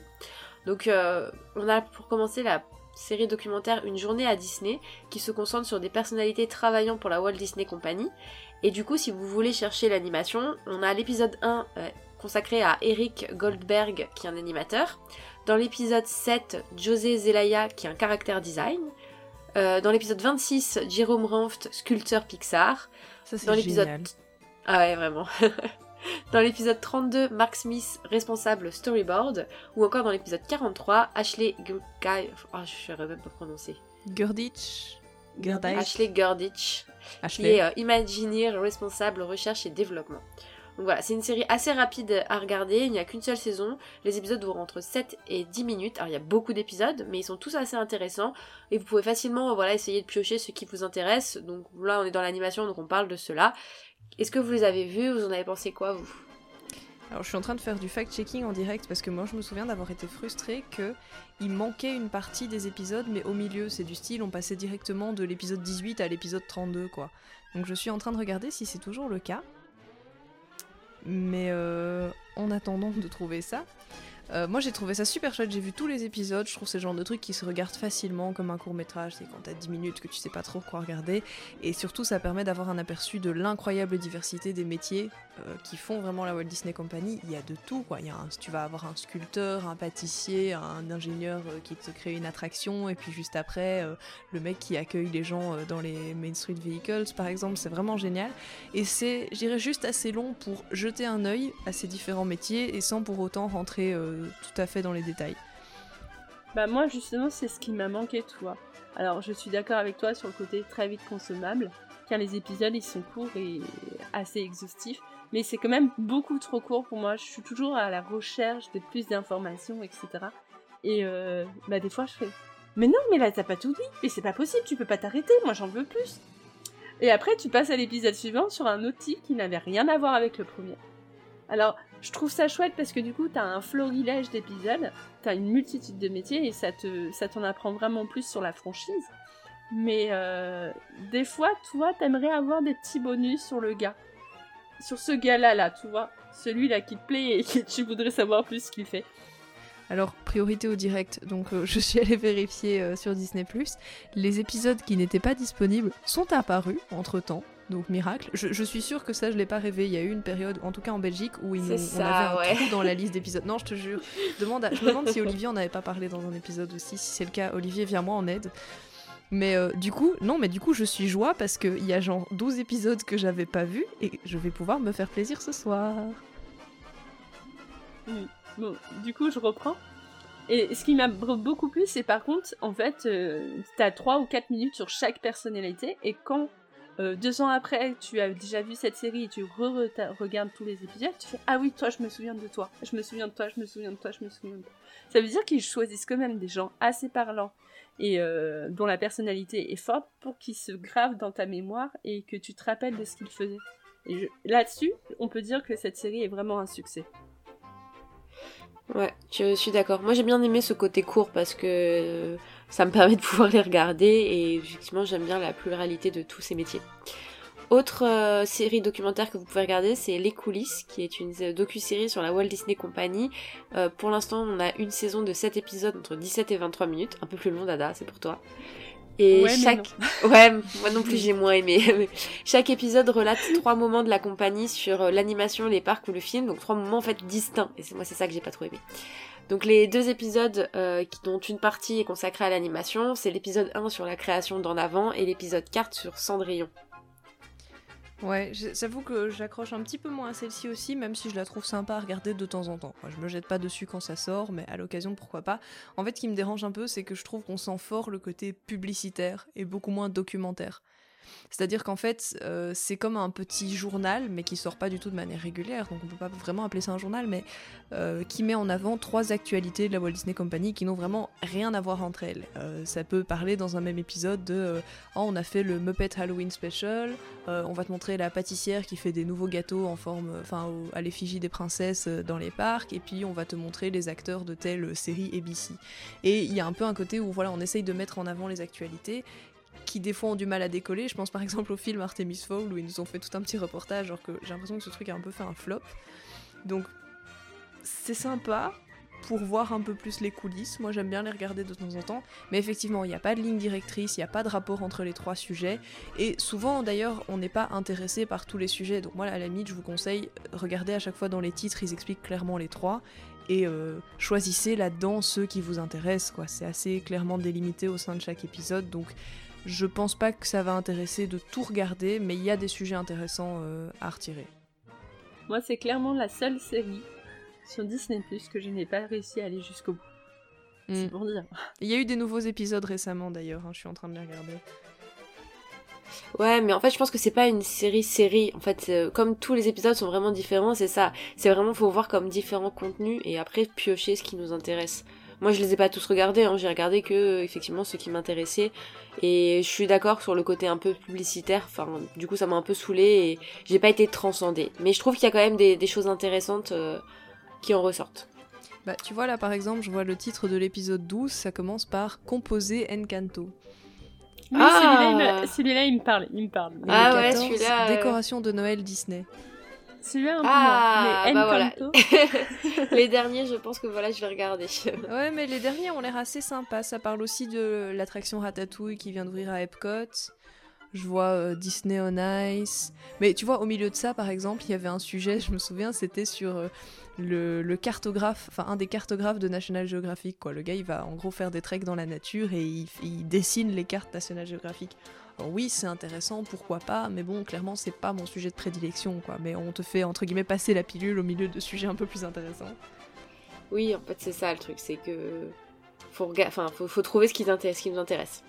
Donc euh, on a pour commencer la série documentaire Une journée à Disney qui se concentre sur des personnalités travaillant pour la Walt Disney Company. Et du coup si vous voulez chercher l'animation, on a l'épisode 1 euh, consacré à Eric Goldberg qui est un animateur. Dans l'épisode 7, José Zelaya qui est un caractère design. Dans l'épisode 26, Jérôme Ranft, sculpteur Pixar. Ça, c'est Dans l'épisode ah ouais, vraiment. dans l'épisode 32, Mark Smith, responsable storyboard. Ou encore dans l'épisode 43, Ashley Gurkai... Oh, je ne saurais même pas prononcer. Gurditch? Gurditch Ashley Gurditch, qui est euh, Imagineer, responsable recherche et développement. Donc voilà, c'est une série assez rapide à regarder, il n'y a qu'une seule saison, les épisodes durent entre 7 et 10 minutes, alors il y a beaucoup d'épisodes, mais ils sont tous assez intéressants, et vous pouvez facilement voilà, essayer de piocher ce qui vous intéresse, donc là on est dans l'animation, donc on parle de cela. Est-ce que vous les avez vus, vous en avez pensé quoi vous? Alors je suis en train de faire du fact-checking en direct parce que moi je me souviens d'avoir été frustrée que il manquait une partie des épisodes mais au milieu c'est du style on passait directement de l'épisode 18 à l'épisode 32 quoi. Donc je suis en train de regarder si c'est toujours le cas. Mais euh, en attendant de trouver ça, euh, moi j'ai trouvé ça super chouette, j'ai vu tous les épisodes, je trouve c'est le genre de truc qui se regarde facilement comme un court métrage, c'est quand t'as 10 minutes que tu sais pas trop quoi regarder, et surtout ça permet d'avoir un aperçu de l'incroyable diversité des métiers euh, qui font vraiment la Walt Disney Company, il y a de tout quoi, il y a un- tu vas avoir un sculpteur, un pâtissier, un ingénieur euh, qui te crée une attraction, et puis juste après le mec qui accueille les gens dans les Main Street Vehicles par exemple, c'est vraiment génial, et c'est je dirais juste assez long pour jeter un œil à ces différents métiers et sans pour autant rentrer tout à fait dans les détails. Bah moi justement c'est ce qui m'a manqué tu vois. Alors je suis d'accord avec toi sur le côté très vite consommable, car les épisodes ils sont courts et assez exhaustifs, mais c'est quand même beaucoup trop court pour moi. Je suis toujours à la recherche de plus d'informations, etc. Et euh, bah des fois je fais mais non mais là t'as pas tout dit, mais c'est pas possible, tu peux pas t'arrêter, moi j'en veux plus. Et après tu passes à l'épisode suivant sur un type qui n'avait rien à voir avec le premier. Alors je trouve ça chouette parce que du coup t'as un florilège d'épisodes t'as une multitude de métiers et ça te ça t'en apprend vraiment plus sur la franchise. Mais euh, des fois, toi, t'aimerais avoir des petits bonus sur le gars. Sur ce gars-là, là, tu vois. Celui-là qui te plaît et que tu voudrais savoir plus ce qu'il fait. Alors, priorité au direct, donc euh, je suis allée vérifier euh, sur Disney ⁇ les épisodes qui n'étaient pas disponibles sont apparus entre-temps, donc miracle. Je, je suis sûre que ça, je l'ai pas rêvé, il y a eu une période, en tout cas en Belgique, où ils nous- on avait un trou dans la liste d'épisodes. Non, je te jure. Je, demande à- je me demande si Olivier en avait pas parlé dans un épisode aussi, si c'est le cas, Olivier, viens-moi en aide. Mais euh, du coup, non, mais du coup, je suis joie parce qu'il y a genre 12 épisodes que j'avais pas vus et je vais pouvoir me faire plaisir ce soir. Bon, du coup, je reprends. Et ce qui m'a beaucoup plu, c'est par contre, en fait, euh, t'as 3 ou 4 minutes sur chaque personnalité, et quand euh, deux ans après, tu as déjà vu cette série et tu re- regardes tous les épisodes, tu fais Ah oui, toi, je me souviens de toi, je me souviens de toi, je me souviens de toi, je me souviens de toi. Ça veut dire qu'ils choisissent quand même des gens assez parlants et euh, dont la personnalité est forte pour qu'ils se gravent dans ta mémoire et que tu te rappelles de ce qu'ils faisaient. Là-dessus, on peut dire que cette série est vraiment un succès. Ouais, je suis d'accord. Moi j'ai bien aimé ce côté court parce que euh, ça me permet de pouvoir les regarder et effectivement j'aime bien la pluralité de tous ces métiers. Autre euh, série documentaire que vous pouvez regarder, c'est Les coulisses, qui est une docu-série sur la Walt Disney Company. Euh, pour l'instant, on a une saison de 7 épisodes entre 17 et 23 minutes, un peu plus long, Dada, c'est pour toi. Et Ouais, chaque ouais, moi non plus j'ai moins aimé. chaque épisode relate trois moments de la compagnie sur euh, l'animation, les parcs ou le film, donc trois moments en fait distincts. Et moi c'est ça que j'ai pas trop aimé. Donc les deux épisodes euh, dont une partie est consacrée à l'animation, c'est l'épisode 1 sur la création d'En Avant et l'épisode 4 sur Cendrillon. Ouais, j'avoue que j'accroche un petit peu moins à celle-ci aussi, même si je la trouve sympa à regarder de temps en temps. Moi, je me jette pas dessus quand ça sort, mais à l'occasion, pourquoi pas. En fait, ce qui me dérange un peu, c'est que je trouve qu'on sent fort le côté publicitaire et beaucoup moins documentaire. C'est-à-dire qu'en fait, euh, c'est comme un petit journal, mais qui sort pas du tout de manière régulière, donc on peut pas vraiment appeler ça un journal, mais euh, qui met en avant trois actualités de la Walt Disney Company qui n'ont vraiment rien à voir entre elles. Euh, ça peut parler dans un même épisode de Oh, on a fait le Muppet Halloween Special, on va te montrer la pâtissière qui fait des nouveaux gâteaux en forme, enfin, à l'effigie des princesses dans les parcs, et puis on va te montrer les acteurs de telle série ABC. Et il y a un peu un côté où voilà, on essaye de mettre en avant les actualités qui des fois ont du mal à décoller. Je pense par exemple au film Artemis Fowl où ils nous ont fait tout un petit reportage, alors que j'ai l'impression que ce truc a un peu fait un flop. Donc c'est sympa pour voir un peu plus les coulisses. Moi j'aime bien les regarder de temps en temps. Mais effectivement, il n'y a pas de ligne directrice, il n'y a pas de rapport entre les trois sujets. Et souvent d'ailleurs, on n'est pas intéressé par tous les sujets. Donc moi à la limite, je vous conseille, regardez à chaque fois dans les titres, ils expliquent clairement les trois. Et euh, choisissez là-dedans ceux qui vous intéressent. C'est assez clairement délimité au sein de chaque épisode. Donc je pense pas que ça va intéresser de tout regarder, mais il y a des sujets intéressants euh, à retirer. Moi, c'est clairement la seule série sur Disney Plus que je n'ai pas réussi à aller jusqu'au bout. C'est Mm. pour dire. Il y a eu des nouveaux épisodes récemment d'ailleurs, hein, je suis en train de les regarder. Ouais, mais en fait, je pense que c'est pas une série-série. En fait, euh, comme tous les épisodes sont vraiment différents, c'est ça. C'est vraiment, faut voir comme différents contenus et après piocher ce qui nous intéresse. Moi, je les ai pas tous regardés, hein. j'ai regardé que, effectivement, ceux qui m'intéressaient. Et je suis d'accord sur le côté un peu publicitaire. Enfin, du coup, ça m'a un peu saoulé et j'ai pas été transcendée. Mais je trouve qu'il y a quand même des, des choses intéressantes euh, qui en ressortent. Bah, tu vois là par exemple, je vois le titre de l'épisode 12, ça commence par Composer Encanto. Oui, Ah celui-là, il me- celui-là, il me parle. Il me parle. Ah le ouais, 14, celui-là, euh, Décoration de Noël Disney. Celui-là, un peu Ah, moins. Mais bah voilà. Les derniers, je pense que voilà, je vais regarder. Ouais, mais les derniers ont l'air assez sympas. Ça parle aussi de l'attraction Ratatouille qui vient d'ouvrir à Epcot. Je vois euh, Disney on Ice. Mais tu vois, au milieu de ça, par exemple, il y avait un sujet, je me souviens, c'était sur euh, le, le cartographe, enfin un des cartographes de National Geographic. Quoi. Le gars, il va en gros faire des treks dans la nature et il, il dessine les cartes National Geographic. Oui, c'est intéressant, pourquoi pas, mais bon, clairement, c'est pas mon sujet de prédilection, quoi. Mais on te fait, entre guillemets, passer la pilule au milieu de sujets un peu plus intéressants. Oui, en fait, c'est ça le truc, c'est que faut, faut, trouver ce qui, ce qui nous intéresse.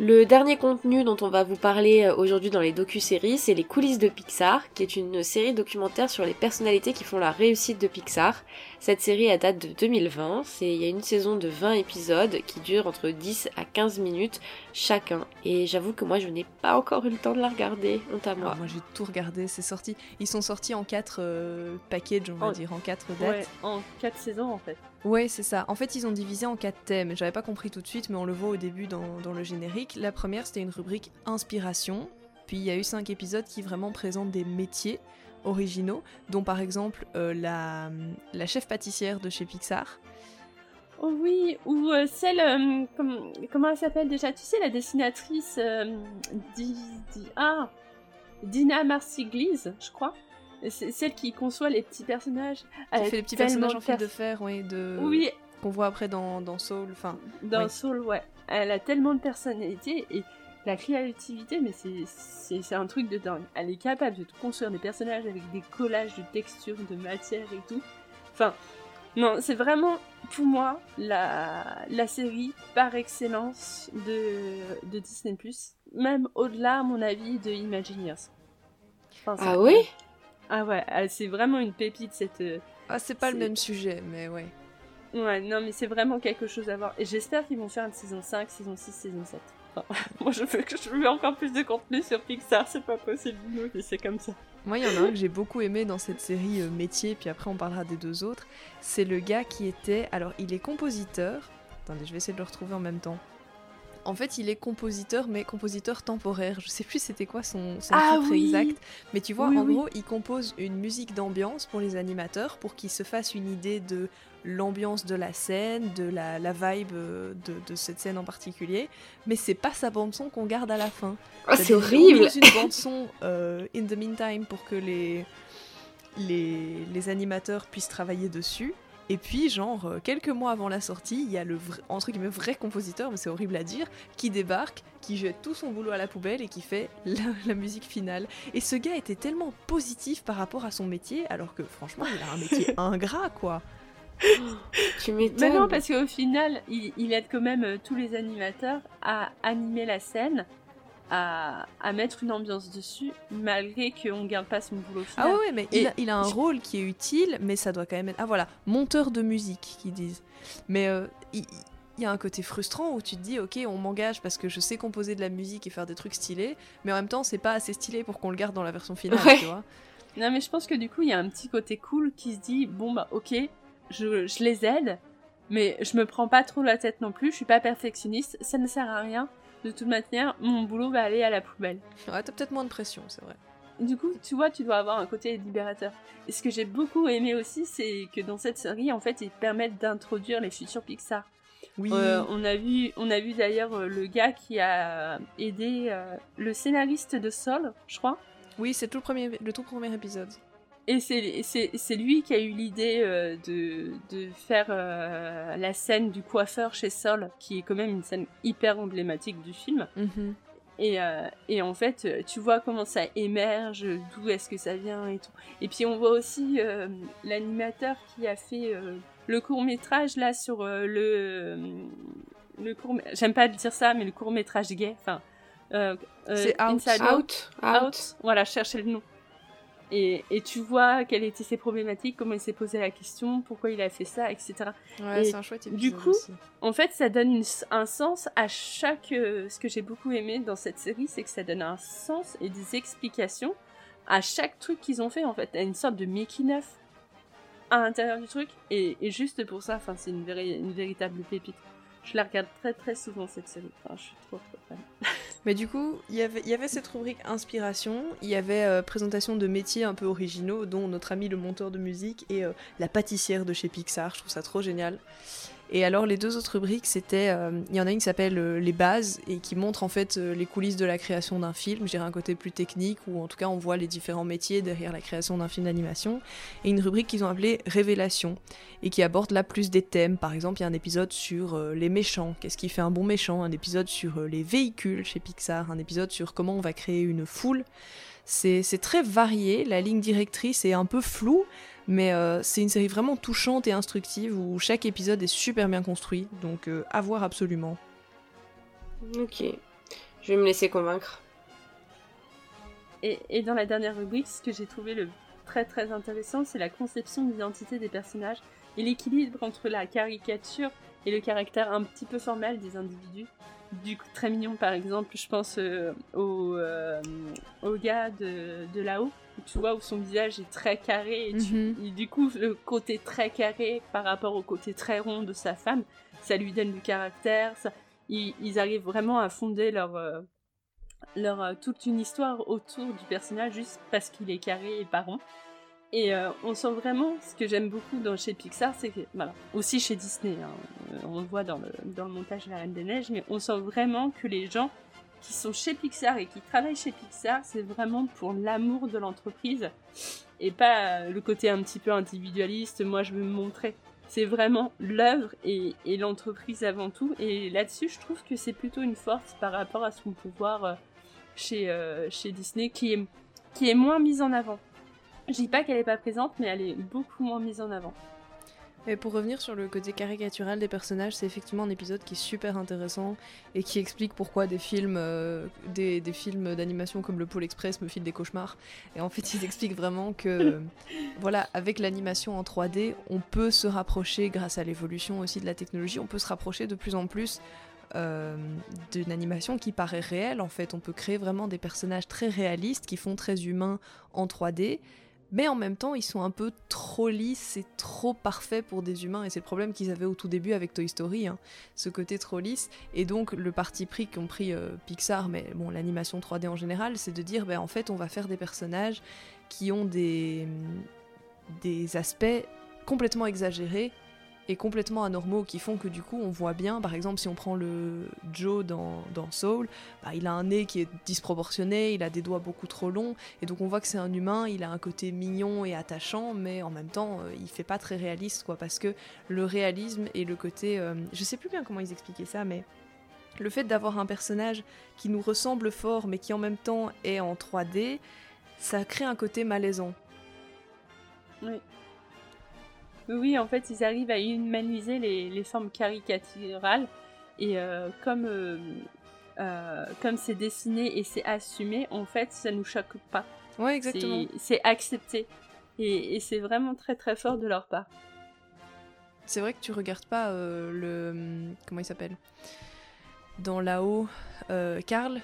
Le dernier contenu dont on va vous parler euh, aujourd'hui dans les docu-séries, c'est Les coulisses de Pixar, qui est une série documentaire sur les personnalités qui font la réussite de Pixar. Cette série elle date de 2020, c'est il y a une saison de 20 épisodes qui durent entre 10 à 15 minutes chacun. Et j'avoue que moi je n'ai pas encore eu le temps de la regarder, honte à moi. Ah, moi j'ai tout regardé, c'est sorti. Ils sont sortis en quatre euh, packages, on va dire, en quatre ouais, dates. en 4 saisons en fait. Ouais, c'est ça. En fait, ils ont divisé en quatre thèmes. J'avais pas compris tout de suite, mais on le voit au début dans, dans le générique. La première, c'était une rubrique inspiration. Puis il y a eu cinq épisodes qui vraiment présentent des métiers originaux, dont par exemple euh, la, la chef pâtissière de chez Pixar. Oh oui, ou euh, celle, euh, comme- comment elle s'appelle déjà Tu sais, la dessinatrice Di- Di- ah, Dina Marsiglis, je crois. C'est celle qui conçoit les petits personnages. Elle fait les petits personnages en fil de fer, oui, de... Oui, qu'on voit après dans, dans Soul. Enfin, dans Oui. Soul, ouais. Elle a tellement de personnalité et la créativité, mais c'est- un truc de dingue. Elle est capable de construire des personnages avec des collages de textures, de matière et tout. Enfin, non, c'est vraiment, pour moi, la, la série par excellence de, de Disney+. Même au-delà, à mon avis, de Imagineers. Enfin, Ah oui? Ah ouais, elle- c'est vraiment une pépite, cette... euh, ah, c'est pas le même sujet, mais ouais. Ouais, non, mais c'est vraiment quelque chose à voir. Et j'espère qu'ils vont faire une saison 5, saison 6, saison 7. Moi, je veux, que je veux encore plus de contenu sur Pixar, c'est pas possible, nous, mais c'est comme ça. Moi, il y en a un que j'ai beaucoup aimé dans cette série euh, métier, puis après on parlera des deux autres. C'est le gars qui était. Alors, il est compositeur. Attendez, je vais essayer de le retrouver en même temps. En fait, il est compositeur, mais compositeur temporaire. Je sais plus c'était quoi son, son Ah titre oui. exact. Mais tu vois, Oui, en oui. gros, il compose une musique d'ambiance pour les animateurs pour qu'ils se fassent une idée de l'ambiance de la scène, de la, la vibe euh, de, de cette scène en particulier. Mais c'est pas sa bande-son qu'on garde à la fin. Oh, c'est horrible une bande-son euh, in the meantime pour que les, les, les animateurs puissent travailler dessus. Et puis, genre, euh, quelques mois avant la sortie, il y a le vrai, entre guillemets, vrai compositeur, mais c'est horrible à dire, qui débarque, qui jette tout son boulot à la poubelle et qui fait la, la musique finale. Et ce gars était tellement positif par rapport à son métier, alors que franchement, il a un métier ingrat, quoi. Tu Mais m'étonnes. non, parce qu'au final, il, il aide quand même euh, tous les animateurs à animer la scène, à, à mettre une ambiance dessus, malgré qu'on garde pas son boulot Ah final. ouais, ouais, mais il a, il a un rôle qui est utile, mais ça doit quand même être... Ah voilà, monteur de musique, qu'ils disent. Mais euh, il il y a un côté frustrant où tu te dis, ok, on m'engage parce que je sais composer de la musique et faire des trucs stylés, mais en même temps, c'est pas assez stylé pour qu'on le garde dans la version finale, Ouais. tu vois. Non, mais je pense que du coup, il y a un petit côté cool qui se dit bon, bah, ok, je, je les aide, mais je me prends pas trop la tête non plus, je suis pas perfectionniste, ça ne sert à rien. De toute manière, mon boulot va aller à la poubelle. Ouais, t'as peut-être moins de pression, c'est vrai. Du coup, tu vois, tu dois avoir un côté libérateur. Et ce que j'ai beaucoup aimé aussi, c'est que dans cette série, en fait, ils permettent d'introduire les futurs Pixar. Oui. Euh, on a vu, on a vu d'ailleurs euh, le gars qui a aidé euh, le scénariste de Sol, je crois. Oui, c'est tout le, premier, le tout premier épisode. Et c'est- et c'est c'est lui qui a eu l'idée euh, de, de faire euh, la scène du coiffeur chez Sol, qui est quand même une scène hyper emblématique du film. Mhm. Et, euh, et en fait, tu vois comment ça émerge, d'où est-ce que ça vient et tout. Et puis on voit aussi euh, l'animateur qui a fait euh, le court métrage là sur euh, le le court. J'aime pas dire ça, mais le court métrage gay. Enfin, euh, euh, C'est Out. Inside Out, out. Out. Voilà, cherchez le nom. Et, et tu vois quelles étaient ses problématiques, comment il s'est posé la question, pourquoi il a fait ça, etc. Ouais, Et c'est un chouette épisode du coup, aussi. En fait, ça donne une- un sens à chaque. euh, ce que j'ai beaucoup aimé dans cette série, c'est que ça donne un sens et des explications à chaque truc qu'ils ont fait. En fait, à une sorte de making of à l'intérieur du truc. Et, et juste pour ça, c'est une véritable pépite. Je la regarde très très souvent cette série. Je suis trop trop fan. Mais du coup, il y avait- il y avait cette rubrique inspiration, il y avait euh, présentation de métiers un peu originaux, dont notre ami le monteur de musique et euh, la pâtissière de chez Pixar. Je trouve ça trop génial. Et alors les deux autres rubriques, c'était, euh, il y en a une qui s'appelle euh, les bases et qui montre en fait euh, les coulisses de la création d'un film. Dirais un côté plus technique où en tout cas on voit les différents métiers derrière la création d'un film d'animation. Et une rubrique qu'ils ont appelée révélation et qui aborde là plus des thèmes. Par exemple, il y a un épisode sur les méchants, qu'est-ce qui fait un bon méchant, un épisode sur les véhicules chez Pixar, un épisode sur comment on va créer une foule. C'est très varié, la ligne directrice est un peu floue, mais euh, c'est une série vraiment touchante et instructive où chaque épisode est super bien construit, donc euh, à voir absolument. Ok. Je vais me laisser convaincre. Et, et dans la dernière rubrique, ce que j'ai trouvé le très très intéressant, c'est la conception de l'identité des personnages et l'équilibre entre la caricature et le caractère un petit peu formel des individus. Du coup, très mignon par exemple, je pense euh, au, euh, au gars de, de là-haut, tu vois où son visage est très carré et, tu- Mhm. et du coup le côté très carré par rapport au côté très rond de sa femme, ça lui donne du caractère, ça, ils, ils arrivent vraiment à fonder leur, euh, leur toute une histoire autour du personnage juste parce qu'il est carré et pas rond. Et euh, on sent vraiment ce que j'aime beaucoup dans chez Pixar, c'est que voilà, aussi chez Disney, hein, euh, on le voit dans le, dans le montage de La Reine des Neiges, mais on sent vraiment que les gens qui sont chez Pixar et qui travaillent chez Pixar, c'est vraiment pour l'amour de l'entreprise et pas euh, le côté un petit peu individualiste. Moi, je veux me montrer. C'est vraiment l'œuvre et, l'entreprise avant tout. Et là-dessus, je trouve que c'est plutôt une force par rapport à ce qu'on peut voir chez, chez Disney, qui est, qui est moins mise en avant. Je dis pas qu'elle est pas présente, mais elle est beaucoup moins mise en avant. Et pour revenir sur le côté caricatural des personnages, c'est effectivement un épisode qui est super intéressant et qui explique pourquoi des films, euh, des, des films d'animation comme le Pôle Express me filent des cauchemars. Et en fait, ils expliquent vraiment que, voilà, avec l'animation en 3D, on peut se rapprocher, grâce à l'évolution aussi de la technologie, on peut se rapprocher de plus en plus euh, d'une animation qui paraît réelle. En fait, on peut créer vraiment des personnages très réalistes qui font très humains en 3D Mais en même temps, ils sont un peu trop lisses et trop parfaits pour des humains. Et c'est le problème qu'ils avaient au tout début avec Toy Story, hein, ce côté trop lisse. Et donc, le parti pris qu'ont pris euh, Pixar, mais bon, l'animation 3D en général, c'est de dire, ben, en fait, on va faire des personnages qui ont des, des aspects complètement exagérés et complètement anormaux qui font que du coup on voit bien, par exemple si on prend le Joe dans, Soul, bah, il a un nez qui est disproportionné, il a des doigts beaucoup trop longs, et donc on voit que c'est un humain, il a un côté mignon et attachant, mais en même temps euh, il fait pas très réaliste quoi, parce que le réalisme et le côté, euh, je sais plus bien comment ils expliquaient ça, mais le fait d'avoir un personnage qui nous ressemble fort mais qui en même temps est en 3D, ça crée un côté malaisant. Oui. Oui, en fait, ils arrivent à humaniser les, les formes caricaturales. Et euh, comme euh, euh, comme c'est dessiné et c'est assumé, en fait, ça nous choque pas. Ouais, exactement. C'est accepté. Et, et c'est vraiment très très fort de leur part. C'est vrai que tu regardes pas le. Comment il s'appelle? Dans là-haut, Karl,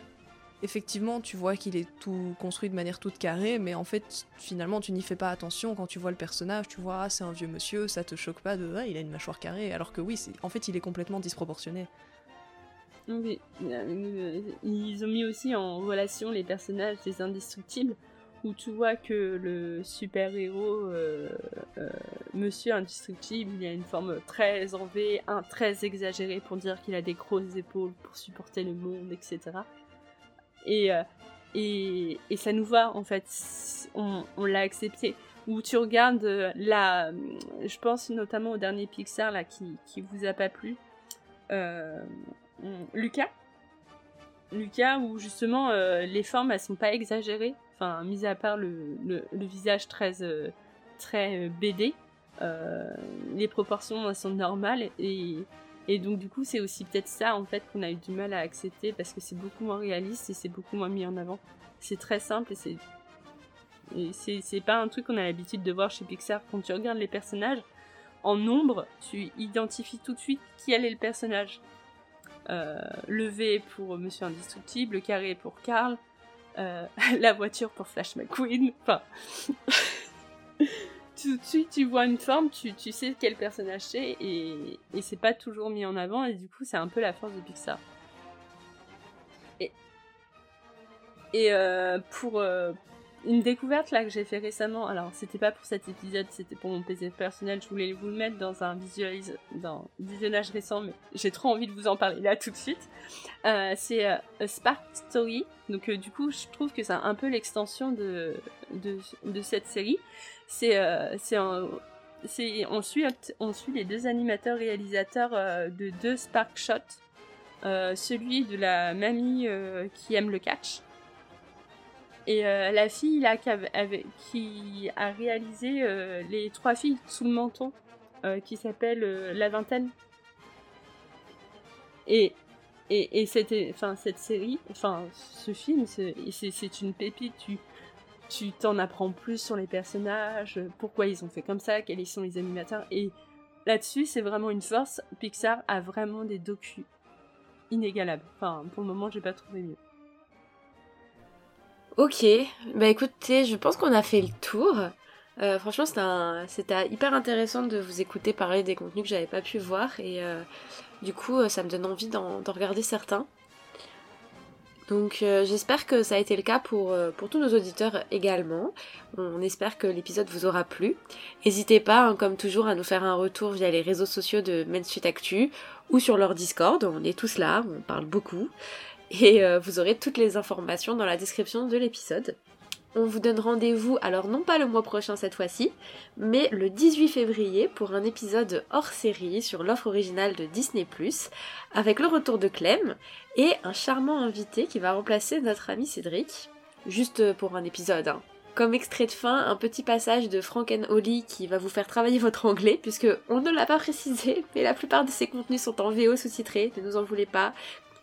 effectivement, tu vois qu'il est tout construit de manière toute carrée, mais en fait, finalement, tu n'y fais pas attention. Quand tu vois le personnage, tu vois, ah, c'est un vieux monsieur, ça te choque pas de, ah, il a une mâchoire carrée, alors que oui, en fait, il est complètement disproportionné. Oui, euh, ils ont mis aussi en relation les personnages des indestructibles, où tu vois que le super-héros, euh, euh, Monsieur Indestructible, il a une forme très enlevée, un, très exagérée pour dire qu'il a des grosses épaules pour supporter le monde, etc. Et, euh, et, et, ça nous va, en fait. On, l'a accepté. Ou tu regardes euh, la. Je pense notamment au dernier Pixar, là, qui, qui vous a pas plu. Euh, Lucas? Lucas, où justement euh, les formes elles sont pas exagérées, enfin, mis à part le, le, le visage très, très BD, les proportions elles sont normales et, et donc du coup, c'est aussi peut-être ça en fait qu'on a eu du mal à accepter parce que c'est beaucoup moins réaliste et c'est beaucoup moins mis en avant. C'est très simple et c'est c'est pas un truc qu'on a l'habitude de voir chez Pixar. Quand tu regardes les personnages en nombre, tu identifies tout de suite qui est le personnage. Euh, le V pour Monsieur Indestructible, le carré pour Carl, euh, la voiture pour Flash McQueen. Enfin, tout de suite tu vois une forme, tu, tu sais quel personnage c'est et, et c'est pas toujours mis en avant et du coup c'est un peu la force de Pixar. Et, et euh, pour euh, une découverte là que j'ai fait récemment, alors c'était pas pour cet épisode, c'était pour mon PC personnel, je voulais vous le mettre dans un visualise, dans visionnage récent, mais j'ai trop envie de vous en parler là tout de suite. Euh, c'est euh, Spark Story, donc du coup je trouve que c'est un peu l'extension de, de, de cette série c'est euh, c'est c'est on suit on suit les deux animateurs réalisateurs euh, de deux Spark Shots, euh, celui de la mamie qui aime le catch. Et la fille là qui, a réalisé les trois filles sous le menton qui s'appelle la vingtaine. Et et, et c'était enfin cette série ce film c'est une pépite tu t'en apprends plus sur les personnages, pourquoi ils ont fait comme ça, quels sont les animateurs. Et là-dessus, c'est vraiment une force. Pixar a vraiment des docus inégalables. Enfin, pour le moment, j'ai pas trouvé mieux. Ok, bah écoutez, je pense qu'on a fait le tour. Euh, franchement, c'était hyper intéressant de vous écouter parler des contenus que j'avais pas pu voir et euh, du coup, euh, ça me donne envie d'en regarder certains. Donc euh, j'espère que ça a été le cas pour, euh, pour tous nos auditeurs également. On espère que l'épisode vous aura plu. N'hésitez pas, hein, comme toujours, à nous faire un retour via les réseaux sociaux de Main Street Actu ou sur leur Discord. On est tous là, on parle beaucoup. Et euh, vous aurez toutes les informations dans la description de l'épisode. On vous donne rendez-vous, alors non pas le mois prochain cette fois-ci, mais le 18 février pour un épisode hors série sur l'offre originale de Disney ⁇ avec le retour de Clem et un charmant invité qui va remplacer notre ami Cédric, juste pour un épisode. Hein. Comme extrait de fin, un petit passage de Frank Holly qui va vous faire travailler votre anglais, puisque on ne l'a pas précisé, mais la plupart de ces contenus sont en VO sous-titré, ne nous en voulez pas,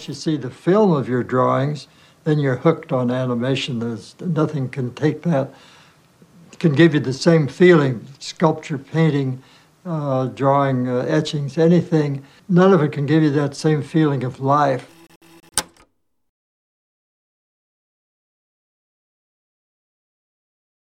Once you see the film of your drawings, then you're hooked on animation. There's nothing can take that, can give you the same feeling. Sculpture, painting, uh, drawing, uh, etchings, anything. None of it can give you that same feeling of life.